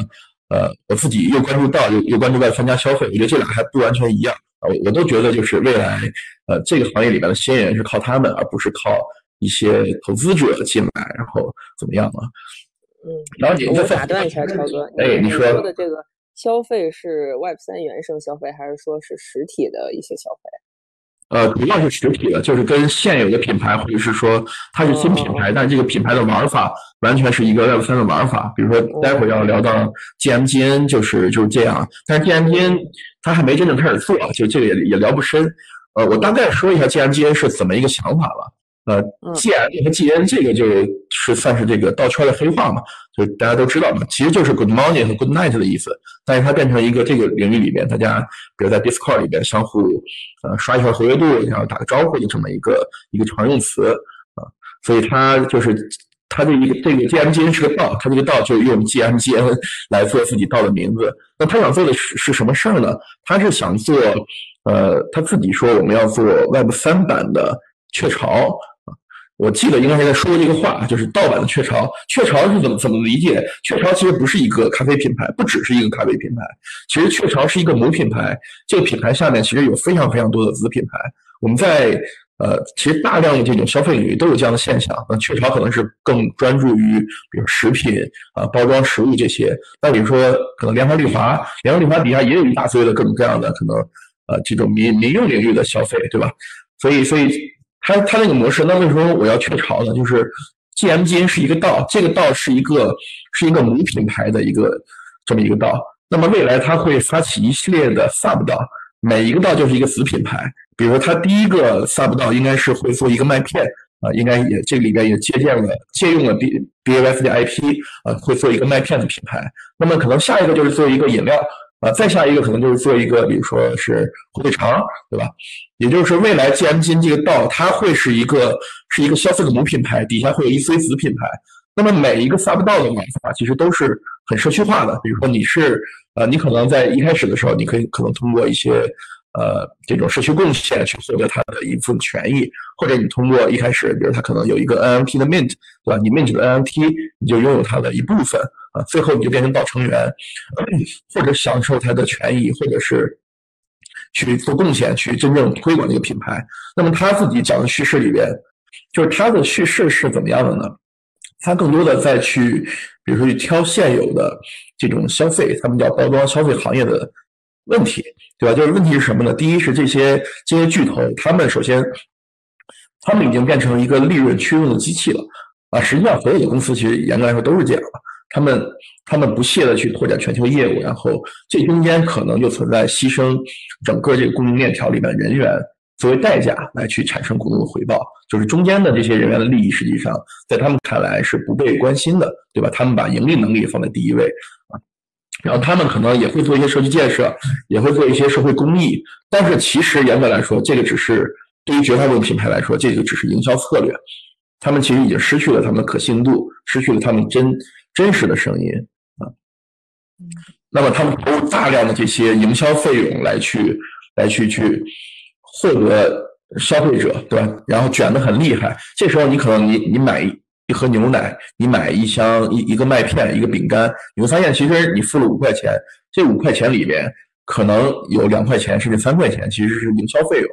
呃，我自己又关注到又又关注到参加消费，我觉得这俩还不完全一样。我我都觉得就是未来，呃，这个行业里面的新人是靠他们，而不是靠一些投资者进来，然后怎么样啊？嗯，然后你我打断一下，超哥，哎，你说的这个消费是 Web 三原生消费，还是说是实体的一些消费？呃，主要是实体的，就是跟现有的品牌，或者是说它是新品牌，但是这个品牌的玩法完全是一个 Web 三的玩法。比如说，待会儿要聊到 GMGN，就是就是这样。但是 GMGN 它还没真正开始做，就这个也也聊不深。呃，我大概说一下 GMGN 是怎么一个想法吧。呃，G M 和 G N 这个就是算是这个倒圈的黑话嘛，就大家都知道嘛，其实就是 Good morning 和 Good night 的意思，但是它变成一个这个领域里面，大家比如在 Discord 里边相互呃刷一下活跃度，然后打个招呼的这么一个一个常用词啊，所以它就是它这一个这个 G M G N 是个道，它这个道就用 G M G N 来做自己道的名字。那他想做的是是什么事儿呢？他是想做呃他自己说我们要做 Web 三版的雀巢。我记得应该是在说过这个话，就是盗版的雀巢。雀巢是怎么怎么理解？雀巢其实不是一个咖啡品牌，不只是一个咖啡品牌。其实雀巢是一个母品牌，这个品牌下面其实有非常非常多的子品牌。我们在呃，其实大量的这种消费领域都有这样的现象。那雀巢可能是更专注于比如食品啊、包装食物这些。那比如说可能联合利华，联合利华底下也有一大堆的各种各样的可能呃这种民民用领域的消费，对吧？所以所以。它它那个模式，那为什么我要雀巢呢？就是 G M G 是一个道，这个道是一个是一个母品牌的一个这么一个道。那么未来它会发起一系列的 sub 道，每一个道就是一个子品牌。比如说它第一个 sub 道应该是会做一个麦片啊，应该也这里边也借鉴了借用了 B B A S 的 I P 啊，会做一个麦片的品牌。那么可能下一个就是做一个饮料。啊，再下一个可能就是做一个，比如说是火腿肠，对吧？也就是未来 G M 金这个道，它会是一个是一个消费的母品牌，底下会有一堆子品牌。那么每一个 sub 道的玩法其实都是很社区化的。比如说你是呃，你可能在一开始的时候，你可以可能通过一些呃这种社区贡献去获得它的一部分权益，或者你通过一开始，比如它可能有一个 N F T 的 mint，对吧？你 mint 的 N F T，你就拥有它的一部分。啊，最后你就变成道成员，或者享受它的权益，或者是去做贡献，去真正推广这个品牌。那么他自己讲的叙事里边，就是他的叙事是怎么样的呢？他更多的在去，比如说去挑现有的这种消费，他们叫包装消费行业的问题，对吧？就是问题是什么呢？第一是这些这些巨头，他们首先，他们已经变成一个利润驱动的机器了啊。实际上，所有的公司其实严格来说都是这样。他们他们不懈的去拓展全球业务，然后这中间可能就存在牺牲整个这个供应链条里面人员作为代价来去产生股东的回报，就是中间的这些人员的利益，实际上在他们看来是不被关心的，对吧？他们把盈利能力放在第一位，然后他们可能也会做一些社区建设，也会做一些社会公益，但是其实严格来说，这个只是对于绝大部分品牌来说，这个只是营销策略，他们其实已经失去了他们的可信度，失去了他们真。真实的声音啊，那么他们投入大量的这些营销费用来去来去去获得消费者，对吧？然后卷的很厉害。这时候你可能你你买一盒牛奶，你买一箱一一个麦片，一个饼干，你会发现其实你付了五块钱，这五块钱里边可能有两块钱甚至三块钱其实是营销费用。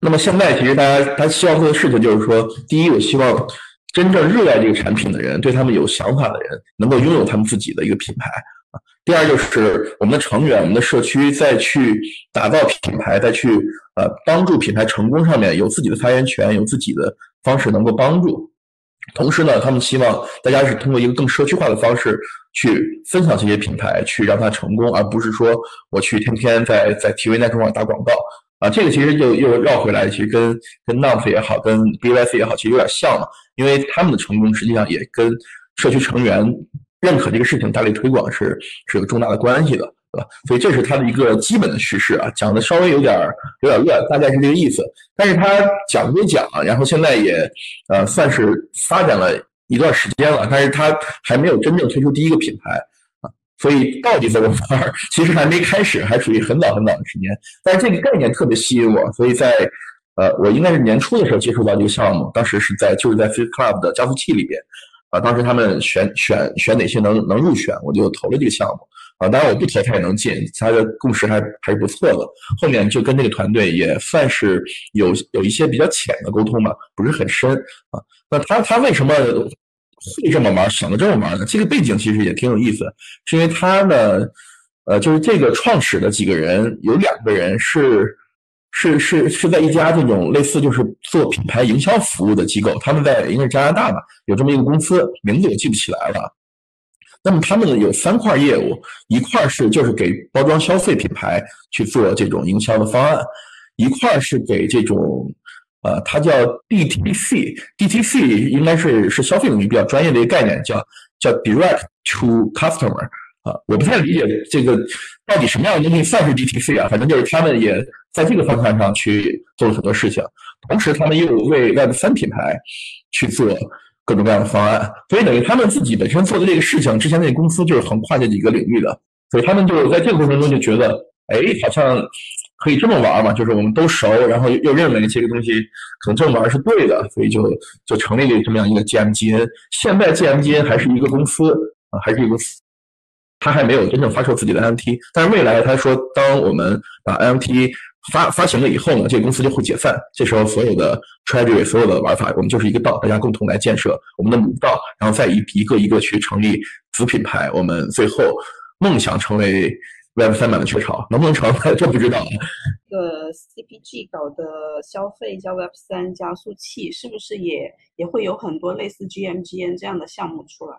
那么现在其实大家他希望做的事情就是说，第一，我希望。真正热爱这个产品的人，对他们有想法的人，能够拥有他们自己的一个品牌。第二就是我们的成员、我们的社区，再去打造品牌，再去呃帮助品牌成功上面有自己的发言权，有自己的方式能够帮助。同时呢，他们希望大家是通过一个更社区化的方式去分享这些品牌，去让它成功，而不是说我去天天在在 TV 那上打广告。啊，这个其实就又绕回来，其实跟跟 n u f 也好，跟 BYC 也好，其实有点像嘛。因为他们的成功实际上也跟社区成员认可这个事情、大力推广是是有重大的关系的，对吧？所以这是他的一个基本的叙事啊，讲的稍微有点有点乱，大概是这个意思。但是他讲归讲，然后现在也呃算是发展了一段时间了，但是它还没有真正推出第一个品牌啊，所以到底怎么玩，其实还没开始，还属于很早很早的时间。但是这个概念特别吸引我，所以在呃，我应该是年初的时候接触到这个项目，当时是在就是在 Fit Club 的加速器里边啊，当时他们选选选哪些能能入选，我就投了这个项目。啊，当然我不投他也能进，他的共识还还是不错的。后面就跟这个团队也算是有有一些比较浅的沟通吧，不是很深啊。那他他为什么会这么玩，想的这么玩呢？这个背景其实也挺有意思，是因为他呢，呃，就是这个创始的几个人有两个人是是是是在一家这种类似就是做品牌营销服务的机构，他们在应该是加拿大吧，有这么一个公司，名字我记不起来了。那么他们有三块业务，一块是就是给包装消费品牌去做这种营销的方案，一块是给这种，呃，它叫 DTC，DTC 应该是是消费领域比较专业的一个概念，叫叫 Direct to Customer，啊，我不太理解这个到底什么样的东西算是 DTC 啊，反正就是他们也在这个方向上去做了很多事情，同时他们又为 Web 三品牌去做。各种各样的方案，所以等于他们自己本身做的这个事情，之前那公司就是横跨这几个领域的，所以他们就在这个过程中就觉得，哎，好像可以这么玩嘛，就是我们都熟，然后又认为这个东西可能这么玩是对的，所以就就成立了这么样一个 GMGN。现在 GMGN 还是一个公司啊，还是一个，他还没有真正发售自己的 NFT，但是未来他说，当我们把 NFT 发发行了以后呢，这个公司就会解散。这时候所有的 treasury 所有的玩法，我们就是一个道，大家共同来建设我们的母道，然后再一一个一个去成立子品牌。我们最后梦想成为 Web 三版的雀巢，能不能成这不知道。这个 CPG 搞的消费加 Web 三加速器，是不是也也会有很多类似 GMGN 这样的项目出来？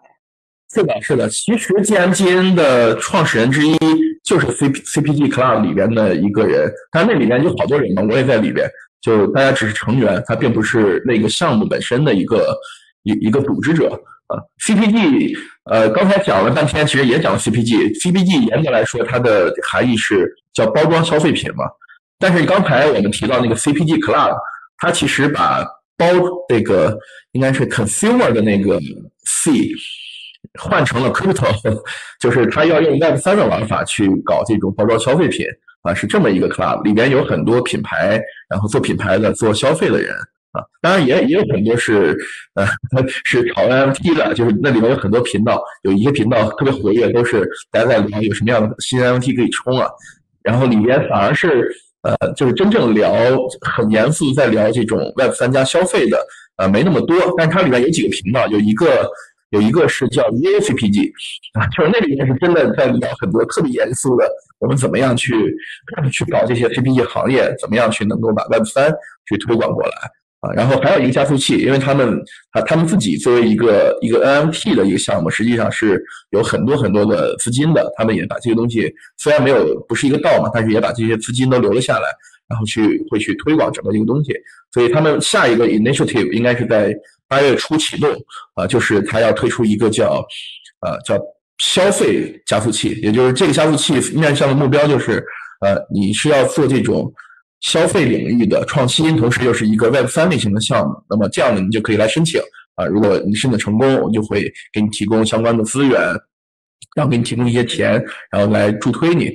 是的，是的。其实 GMGN 的创始人之一。就是 C CPG Club 里边的一个人，但那里面有好多人嘛，我也在里边，就大家只是成员，他并不是那个项目本身的一个一一个组织者啊。CPG 呃，刚才讲了半天，其实也讲了 CPG，CPG 严格来说，它的含义是叫包装消费品嘛。但是刚才我们提到那个 CPG Club，它其实把包这个应该是 consumer 的那个 C。换成了 crypto，就是他要用 Web 三的玩法去搞这种包装消费品啊，是这么一个 club，里边有很多品牌，然后做品牌的、做消费的人啊，当然也也有很多是呃 是炒 NFT 的，就是那里面有很多频道，有一些频道特别活跃，都是大家在聊有什么样的新 NFT 可以冲啊，然后里边反而是呃就是真正聊很严肃在聊这种 Web 三加消费的呃没那么多，但是它里面有几个频道，有一个。有一个是叫 Real CPG 啊，就是那里面是真的在聊很多特别严肃的，我们怎么样去去搞这些 CPG 行业，怎么样去能够把 Web 三去推广过来啊？然后还有一个加速器，因为他们啊，他们自己作为一个一个 NFT 的一个项目，实际上是有很多很多的资金的，他们也把这些东西虽然没有不是一个道嘛，但是也把这些资金都留了下来，然后去会去推广整个这个东西，所以他们下一个 initiative 应该是在。八月初启动，啊，就是它要推出一个叫，呃，叫消费加速器，也就是这个加速器面向的目标就是，呃，你是要做这种消费领域的创新，同时又是一个 Web 三类型的项目，那么这样呢，你就可以来申请，啊，如果你申请成功，我就会给你提供相关的资源，然后给你提供一些钱，然后来助推你。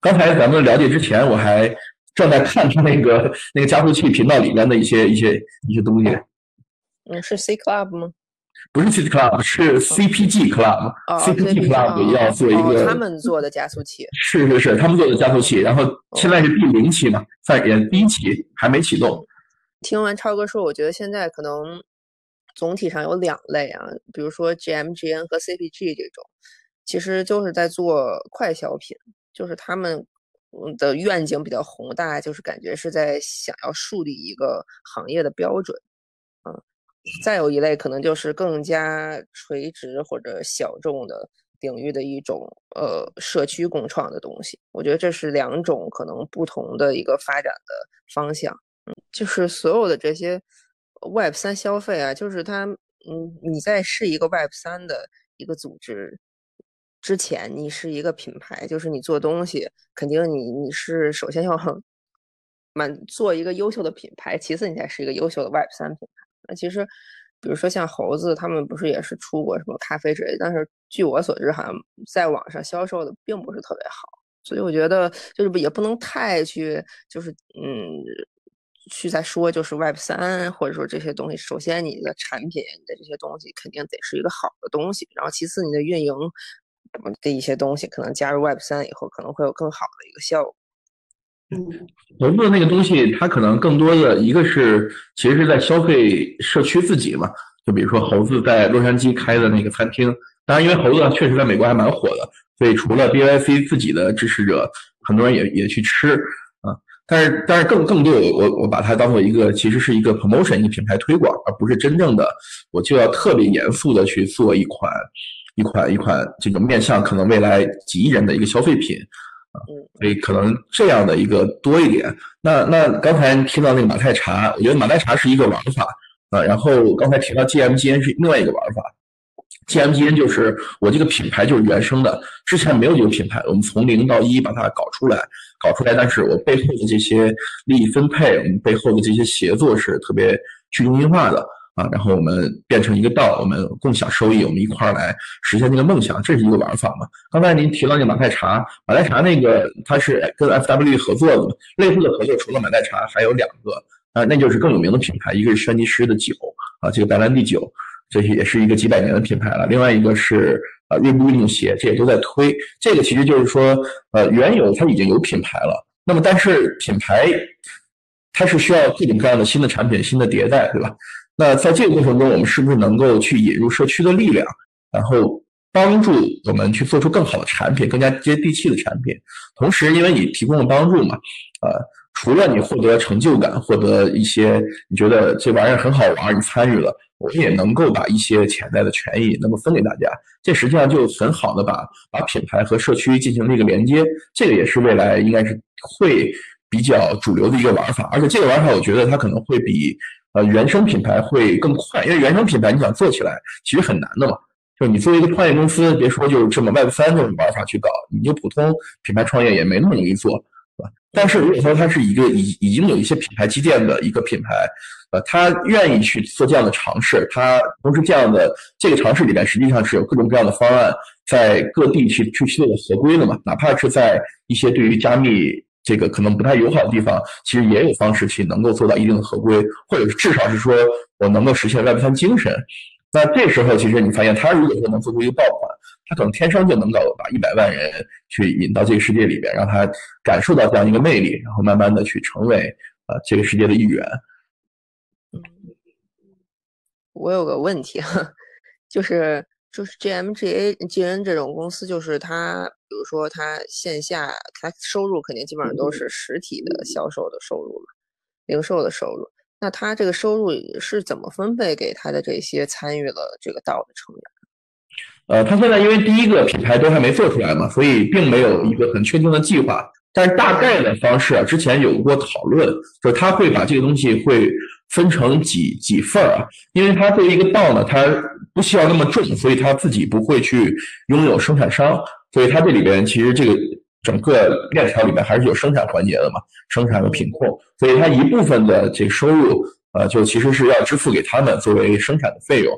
刚才咱们了解之前，我还正在看他那个那个加速器频道里面的一些一些一些东西。嗯，是 C Club 吗？不是 C Club，是 CPG Club。CPG Club 要做一个他们做的加速器。是是是，他们做的加速器。然后现在是第零期嘛，在也第一期还没启动。听完超哥说，我觉得现在可能总体上有两类啊，比如说 GMGN 和 CPG 这种，其实就是在做快消品，就是他们的愿景比较宏大，就是感觉是在想要树立一个行业的标准。再有一类可能就是更加垂直或者小众的领域的一种呃社区共创的东西，我觉得这是两种可能不同的一个发展的方向。嗯，就是所有的这些 Web 三消费啊，就是它，嗯，你在是一个 Web 三的一个组织之前，你是一个品牌，就是你做东西，肯定你你是首先要 满做一个优秀的品牌，其次你才是一个优秀的 Web 三品牌。那其实比如说像猴子，他们不是也是出过什么咖啡之类，但是据我所知，好像在网上销售的并不是特别好。所以我觉得就是也不能太去，就是嗯，去再说就是 Web 三或者说这些东西。首先，你的产品你的这些东西肯定得是一个好的东西，然后其次你的运营的一些东西，可能加入 Web 三以后可能会有更好的一个效果。嗯，猴子的那个东西，它可能更多的一个是，其实是在消费社区自己嘛。就比如说猴子在洛杉矶开的那个餐厅，当然因为猴子确实在美国还蛮火的，所以除了 B Y C 自己的支持者，很多人也也去吃啊。但是但是更更多我我我把它当做一个，其实是一个 promotion 一个品牌推广，而不是真正的我就要特别严肃的去做一款一款一款这种面向可能未来几亿人的一个消费品。所以可能这样的一个多一点。那那刚才提到那个马太茶，我觉得马太茶是一个玩法啊。然后刚才提到 GMGN 是另外一个玩法。GMGN 就是我这个品牌就是原生的，之前没有这个品牌，我们从零到一把它搞出来，搞出来。但是我背后的这些利益分配，我们背后的这些协作是特别去中心化的。啊，然后我们变成一个道，我们共享收益，我们一块儿来实现这个梦想，这是一个玩法嘛？刚才您提到那个马太茶，马太茶那个它是跟 F W 合作的嘛？类似的合作除了马太茶还有两个啊，那就是更有名的品牌，一个是轩尼诗的酒啊，这个白兰地酒，这些也是一个几百年的品牌了。另外一个是呃锐步运动鞋，这也都在推。这个其实就是说，呃，原有它已经有品牌了，那么但是品牌它是需要各种各样的新的产品、新的迭代，对吧？那在这个过程中，我们是不是能够去引入社区的力量，然后帮助我们去做出更好的产品，更加接地气的产品？同时，因为你提供了帮助嘛，呃，除了你获得成就感，获得一些你觉得这玩意儿很好玩儿，你参与了，我们也能够把一些潜在的权益能够分给大家。这实际上就很好的把把品牌和社区进行了一个连接，这个也是未来应该是会比较主流的一个玩法。而且这个玩法，我觉得它可能会比。呃，原生品牌会更快，因为原生品牌你想做起来其实很难的嘛。就你作为一个创业公司，别说就这么 Web 三这种玩法去搞，你就普通品牌创业也没那么容易做，是吧？但是如果说它是一个已已经有一些品牌积淀的一个品牌，呃，他愿意去做这样的尝试，他同时这样的这个尝试里面实际上是有各种各样的方案在各地去去做合规的嘛，哪怕是在一些对于加密。这个可能不太友好的地方，其实也有方式去能够做到一定的合规，或者至少是说我能够实现 Web 三精神。那这时候，其实你发现他如果说能做出一个爆款，他可能天生就能够把一百万人去引到这个世界里边，让他感受到这样一个魅力，然后慢慢的去成为呃这个世界的一员。我有个问题哈，就是。就是 G M G A G N 这种公司，就是它，比如说他线下，他收入肯定基本上都是实体的销售的收入嘛零售的收入。那他这个收入是怎么分配给他的这些参与了这个道的成员？呃，他现在因为第一个品牌都还没做出来嘛，所以并没有一个很确定的计划。但是大概的方式啊，之前有过讨论，就是他会把这个东西会。分成几几份儿啊？因为他作为一个道呢，他不需要那么重，所以他自己不会去拥有生产商，所以它这里边其实这个整个链条里面还是有生产环节的嘛，生产和品控，所以它一部分的这个收入，呃，就其实是要支付给他们作为生产的费用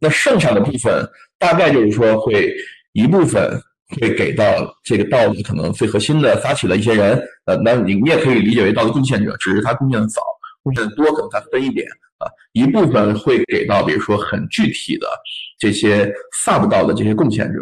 那剩下的部分大概就是说会一部分会给到这个道的可能最核心的发起的一些人，呃，那你你也可以理解为道的贡献者，只是他贡献的早。贡献的多可能他分一点啊，一部分会给到比如说很具体的这些 sub 道的这些贡献者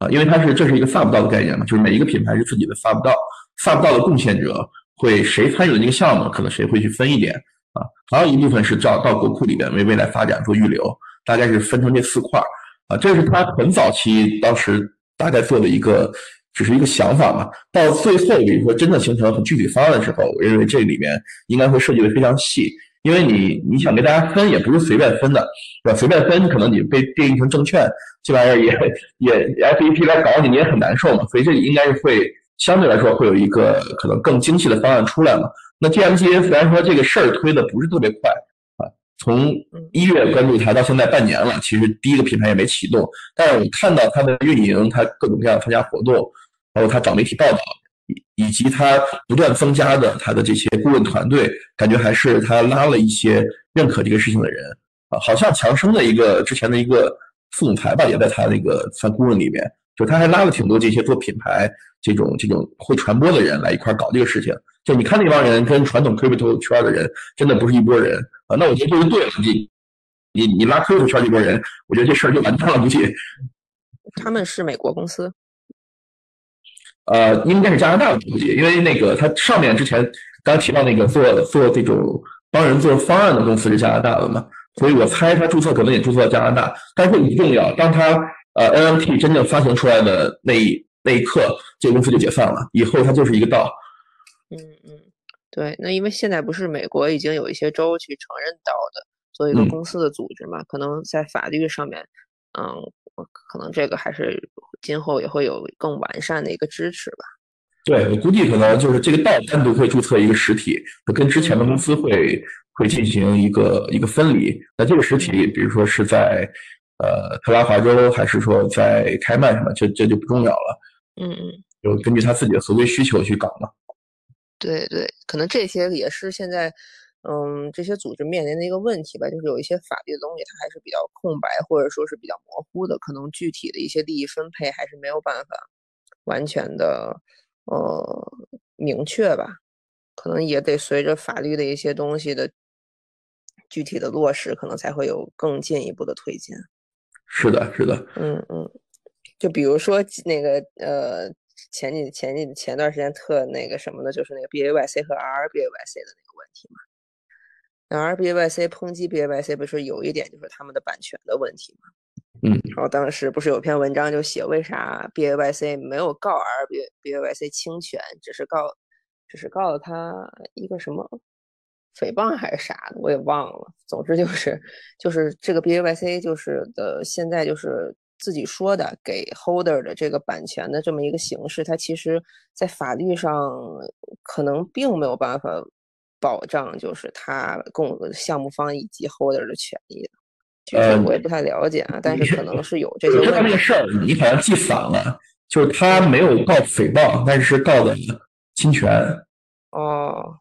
啊，因为它是这是一个 sub 道的概念嘛，就是每一个品牌是自己的 sub 道，sub 道的贡献者会谁参与了这个项目，可能谁会去分一点啊，还有一部分是到到国库里边为未来发展做预留，大概是分成这四块啊，这是他很早期当时大概做的一个。只是一个想法嘛，到最后，比如说真的形成很具体方案的时候，我认为这里面应该会设计的非常细，因为你你想跟大家分，也不是随便分的，对吧？随便分，可能你被定义成证券，这玩意儿也也 F E P 来搞你，你也很难受嘛。所以这里应该是会相对来说会有一个可能更精细的方案出来嘛。那 G M G A 虽然说这个事儿推的不是特别快啊，从一月关注它到现在半年了，其实第一个品牌也没启动，但是我看到它的运营，它各种各样参加活动。包括它找媒体报道，以以及他不断增加的他的这些顾问团队，感觉还是他拉了一些认可这个事情的人啊，好像强生的一个之前的一个副总裁吧，也在他那个算顾问里面，就他还拉了挺多这些做品牌这种这种会传播的人来一块搞这个事情。就你看那帮人跟传统 crypto 圈的人真的不是一拨人啊，那我觉得这就对了，你你你拉 crypto 圈这波人，我觉得这事儿就完蛋了，估计。他们是美国公司。呃，应该是加拿大的估计，因为那个他上面之前刚提到那个做做这种帮人做方案的公司是加拿大的嘛，所以我猜他注册可能也注册在加拿大，但是这不重要。当他呃 NFT 真正发行出来的那一那一刻，这个公司就解散了，以后它就是一个道。嗯嗯，对，那因为现在不是美国已经有一些州去承认道的，作为一个公司的组织嘛，可能在法律上面，嗯，可能这个还是。今后也会有更完善的一个支持吧。对我估计可能就是这个道单独会注册一个实体，跟之前的公司会会进行一个一个分离。那这个实体，比如说是在呃特拉华州，还是说在开曼什么，这这就不重要了。嗯嗯，就根据他自己的合规需求去搞嘛。对对，可能这些也是现在。嗯，这些组织面临的一个问题吧，就是有一些法律的东西它还是比较空白，或者说是比较模糊的，可能具体的一些利益分配还是没有办法完全的呃明确吧，可能也得随着法律的一些东西的具体的落实，可能才会有更进一步的推进。是的，是的，嗯嗯，就比如说那个呃前几前几前段时间特那个什么的，就是那个 B A Y C 和 R B A Y C 的那个问题嘛。然而 B A Y C 抨击 B A Y C 不是有一点就是他们的版权的问题吗？嗯，然后当时不是有篇文章就写为啥 B A Y C 没有告 R B B A Y C 侵权，只是告只是告了他一个什么诽谤还是啥的，我也忘了。总之就是就是这个 B A Y C 就是的现在就是自己说的给 Holder 的这个版权的这么一个形式，它其实在法律上可能并没有办法。保障就是他共项目方以及 holder 的权益的，具体我也不太了解啊，但是可能是有这些。他这个事儿你好像记反了，就是他没有告诽谤，但是告的侵权。哦，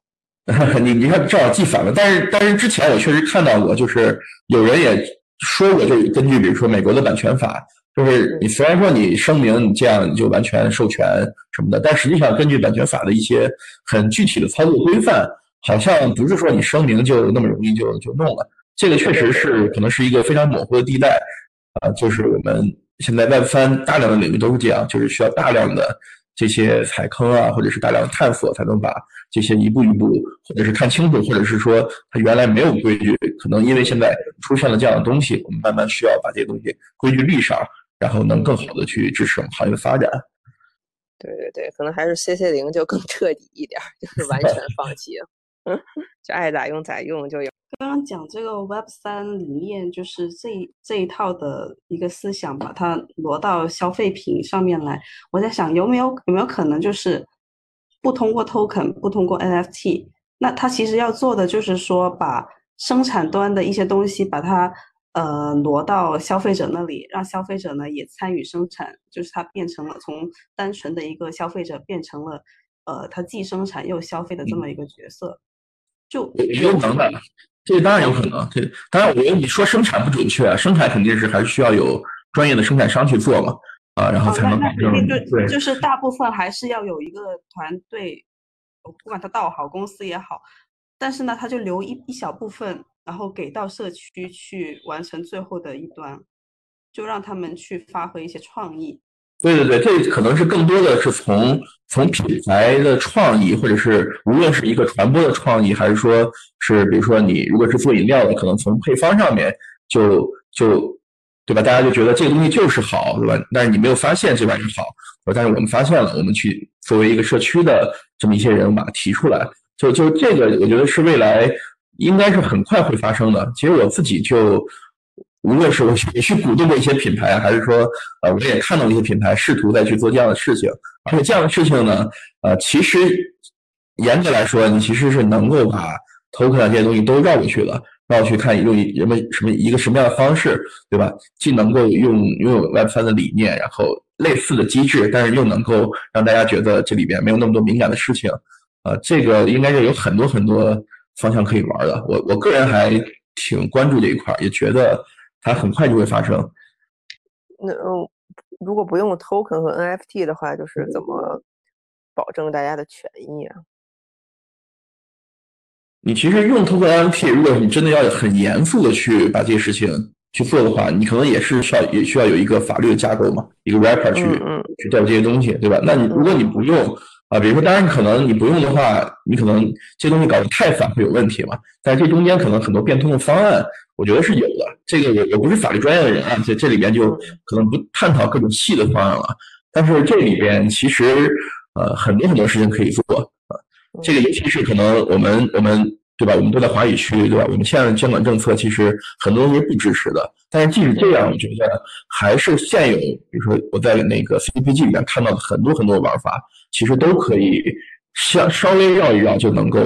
你你看正好记反了，但是但是之前我确实看到过，就是有人也说过，就是根据比如说美国的版权法，就是你虽然说你声明你这样你就完全授权什么的，但实际上根据版权法的一些很具体的操作规范。好像不是说你声明就那么容易就就弄了，这个确实是可能是一个非常模糊的地带，啊，就是我们现在 Web 三大量的领域都是这样，就是需要大量的这些踩坑啊，或者是大量的探索，才能把这些一步一步，或者是看清楚，或者是说它原来没有规矩，可能因为现在出现了这样的东西，我们慢慢需要把这些东西规矩立上，然后能更好的去支持我们行业的发展。对对对，可能还是 CC 零就更彻底一点，就是完全放弃。就爱咋用咋用就有。刚刚讲这个 Web 三里面，就是这这一套的一个思想，把它挪到消费品上面来。我在想，有没有有没有可能，就是不通过 Token，不通过 NFT，那它其实要做的就是说，把生产端的一些东西，把它呃挪到消费者那里，让消费者呢也参与生产，就是它变成了从单纯的一个消费者变成了呃，它既生产又消费的这么一个角色。就有可能的，这当然有可能。这当然，我觉得你说生产不准确，生产肯定是还是需要有专业的生产商去做嘛，啊，然后才能保证。对，就是大部分还是要有一个团队，不管他到好公司也好，但是呢，他就留一一小部分，然后给到社区去完成最后的一端，就让他们去发挥一些创意。对对对，这可能是更多的是从从品牌的创意，或者是无论是一个传播的创意，还是说是比如说你如果是做饮料的，可能从配方上面就就对吧？大家就觉得这个东西就是好，对吧？但是你没有发现这玩意好，但是我们发现了，我们去作为一个社区的这么一些人把它提出来，就就这个，我觉得是未来应该是很快会发生的。其实我自己就。无论是我也去鼓动过一些品牌，还是说，呃，我也看到一些品牌试图再去做这样的事情，而且这样的事情呢，呃，其实严格来说，你其实是能够把 token 这些东西都绕过去了，绕去看用人们什么一个什么样的方式，对吧？既能够用拥有 Web 三的理念，然后类似的机制，但是又能够让大家觉得这里边没有那么多敏感的事情，呃，这个应该是有很多很多方向可以玩的。我我个人还。挺关注这一块，也觉得它很快就会发生。那嗯，如果不用 token 和 NFT 的话，就是怎么保证大家的权益啊？你其实用 token NFT，如果你真的要很严肃的去把这些事情去做的话，你可能也是需要也需要有一个法律的架构嘛，一个 rapper 去去调这些东西，对吧？那你如果你不用啊，比如说，当然可能你不用的话，你可能这东西搞得太反会有问题嘛。但这中间可能很多变通的方案，我觉得是有的。这个我我不是法律专业的人啊，在这里边就可能不探讨各种细的方案了。但是这里边其实呃很多很多事情可以做啊。这个尤其是可能我们我们对吧？我们都在华语区对吧？我们现在的监管政策其实很多东西不支持的。但是即使这样，我觉得还是现有，比如说我在那个 CPG 里面看到的很多很多玩法，其实都可以稍稍微绕一绕就能够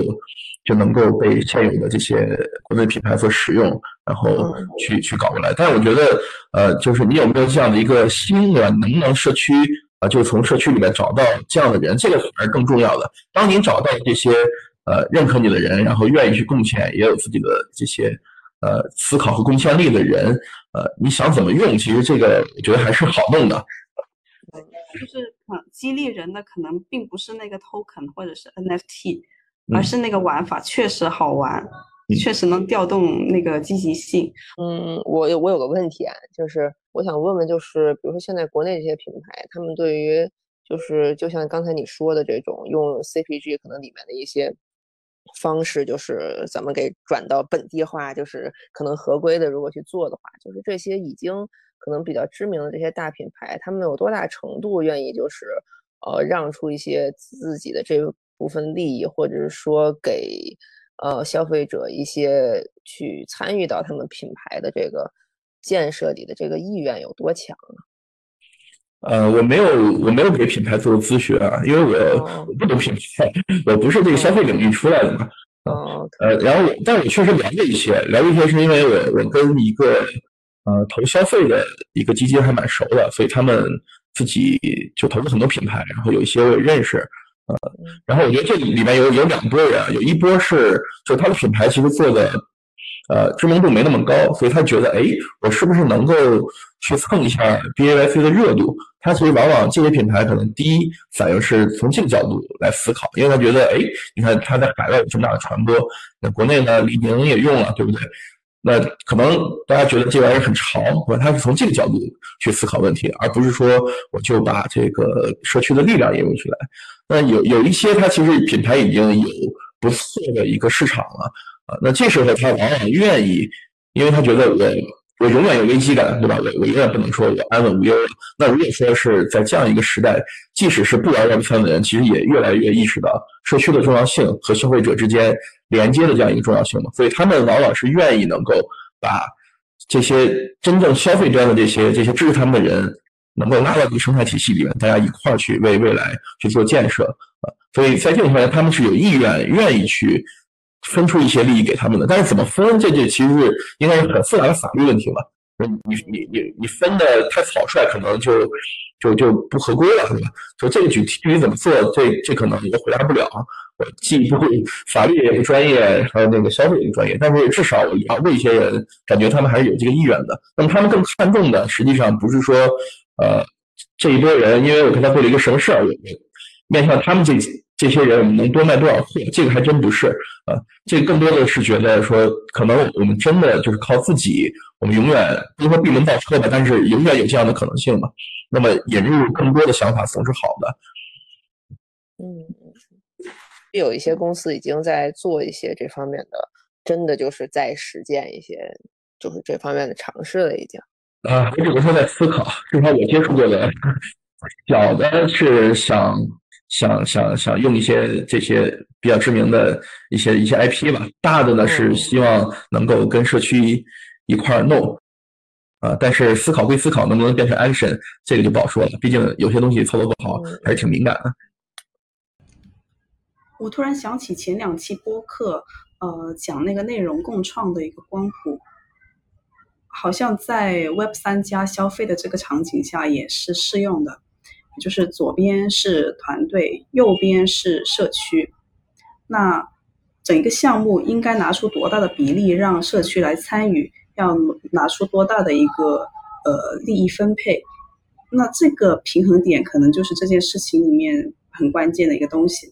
就能够被现有的这些国内品牌所使用，然后去去搞过来。但是我觉得，呃，就是你有没有这样的一个心啊？能不能社区？啊，就从社区里面找到这样的人，这个反而更重要的。当您找到这些呃认可你的人，然后愿意去贡献，也有自己的这些呃思考和贡献力的人，呃，你想怎么用，其实这个我觉得还是好弄的。就是可激励人的可能并不是那个 token 或者是 NFT，而是那个玩法确实好玩，确实能调动那个积极性。嗯，我有我有个问题啊，就是。我想问问，就是比如说现在国内这些品牌，他们对于就是就像刚才你说的这种用 CPG 可能里面的一些方式，就是咱们给转到本地化，就是可能合规的，如果去做的话，就是这些已经可能比较知名的这些大品牌，他们有多大程度愿意就是呃让出一些自己的这部分利益，或者是说给呃消费者一些去参与到他们品牌的这个。建设里的这个意愿有多强呢？呃，我没有，我没有给品牌做咨询啊，因为我我不懂品牌，我不是这个消费领域出来的嘛。哦。呃，然后我，但我确实了解一些，了解一些是因为我我跟一个呃投消费的一个基金还蛮熟的，所以他们自己就投了很多品牌，然后有一些我也认识。呃，然后我觉得这里面有有两波人，有一波是就是他的品牌其实做的。呃，知名度没那么高，所以他觉得，哎，我是不是能够去蹭一下 B A C 的热度？他其实往往这些品牌可能第一反应是从这个角度来思考，因为他觉得，哎，你看他在海外有这么大的传播，那国内呢，李宁也用了，对不对？那可能大家觉得这玩意儿很潮，或者他是从这个角度去思考问题，而不是说我就把这个社区的力量引入起来。那有有一些，他其实品牌已经有不错的一个市场了。啊，那这时候他往往愿意，因为他觉得我我永远有危机感，对吧？我我永远不能说我安稳无忧。那如果说是在这样一个时代，即使是不玩 Web 三的人，其实也越来越意识到社区的重要性和消费者之间连接的这样一个重要性嘛。所以他们往往是愿意能够把这些真正消费端的这些这些支持他们的人，能够拉到这个生态体系里面，大家一块儿去为未来去做建设啊。所以在这种情况下，他们是有意愿愿意去。分出一些利益给他们的，但是怎么分，这这其实是应该是很复杂的法律问题了。你你你你分的太草率，可能就就就不合规了，对吧？就这个具体具体怎么做，这这可能我回答不了。我既不会法律也不专业，还有那个消费也不专业，但是至少我了解一些人，感觉他们还是有这个意愿的。那么他们更看重的，实际上不是说呃这一波人，因为我跟他做了一个什么事儿，面向他们这。这些人我们能多卖多少货？这个还真不是啊，这个更多的是觉得说，可能我们真的就是靠自己，我们永远不说闭门造车吧，但是永远有这样的可能性嘛。那么引入更多的想法总是好的。嗯，有一些公司已经在做一些这方面的，真的就是在实践一些就是这方面的尝试了，已经。啊，我只能说在思考，至少我接触过的，小的是想。想想想用一些这些比较知名的一些一些 IP 吧，大的呢是希望能够跟社区一块儿弄，啊，但是思考归思考，能不能变成 action，这个就不好说了。毕竟有些东西操作不好还是挺敏感的。我突然想起前两期播客，呃，讲那个内容共创的一个光谱，好像在 Web 三加消费的这个场景下也是适用的。就是左边是团队，右边是社区。那整个项目应该拿出多大的比例让社区来参与，要拿出多大的一个呃利益分配。那这个平衡点可能就是这件事情里面很关键的一个东西。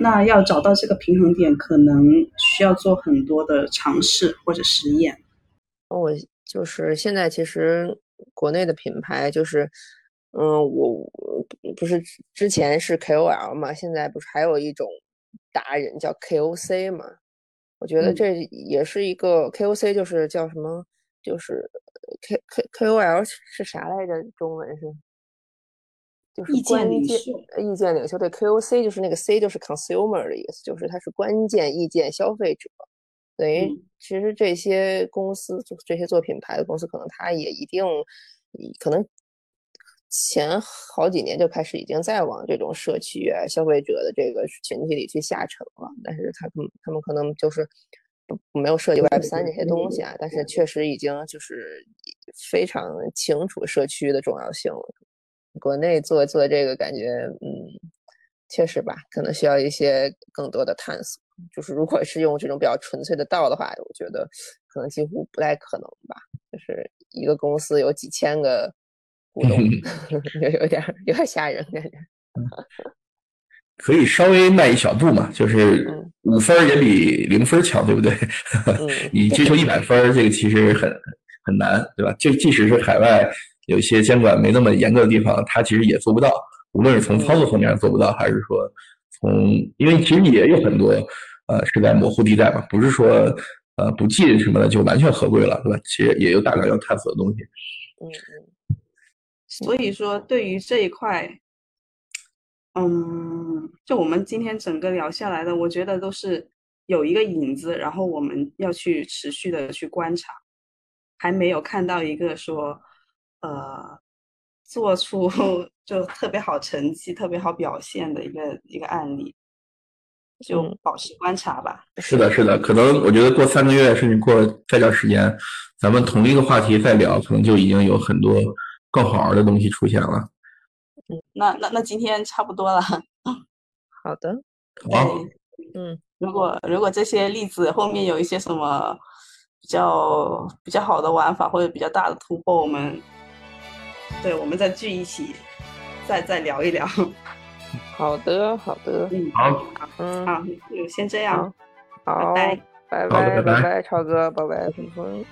那要找到这个平衡点，可能需要做很多的尝试或者实验。我就是现在其实国内的品牌就是，嗯，我不是之前是 KOL 嘛，现在不是还有一种达人叫 KOC 嘛？我觉得这也是一个 KOC，就是叫什么？就是 K K KOL 是啥来着？中文是？就是意见领袖，意见领袖对 KOC 就是那个 C 就是 consumer 的意思，就是它是关键意见消费者。等于其实这些公司，这些做品牌的公司，可能它也一定可能前好几年就开始已经在往这种社区啊、消费者的这个群体里去下沉了。但是他们他们可能就是没有涉及 Web 三这些东西啊，但是确实已经就是非常清楚社区的重要性了。国内做做这个感觉，嗯，确实吧，可能需要一些更多的探索。就是如果是用这种比较纯粹的道的话，我觉得可能几乎不太可能吧。就是一个公司有几千个股东，有有点有点吓人感觉。可以稍微迈一小步嘛，就是五分也比零分强，对不对？你追求一百分，这个其实很很难，对吧？就即使是海外。有一些监管没那么严格的地方，它其实也做不到。无论是从操作层面上做不到，还是说从，因为其实也有很多呃是在模糊地带嘛，不是说呃不记什么的就完全合规了，对吧？其实也有大量要探索的东西。嗯嗯。所以说，对于这一块，嗯，就我们今天整个聊下来的，我觉得都是有一个影子，然后我们要去持续的去观察，还没有看到一个说。呃，做出 就特别好成绩、特别好表现的一个一个案例，就保持观察吧。是的，是的，可能我觉得过三个月，甚至过再长时间，咱们同一个话题再聊，可能就已经有很多更好玩的东西出现了。嗯，那那那今天差不多了。好的。好。嗯，如果如果这些例子后面有一些什么比较比较好的玩法或者比较大的突破，我们。对，我们再聚一起，再再聊一聊。好的，好的，嗯，好，嗯，好，就先这样，好，拜拜，拜拜，拜拜，超哥，拜拜，峰峰。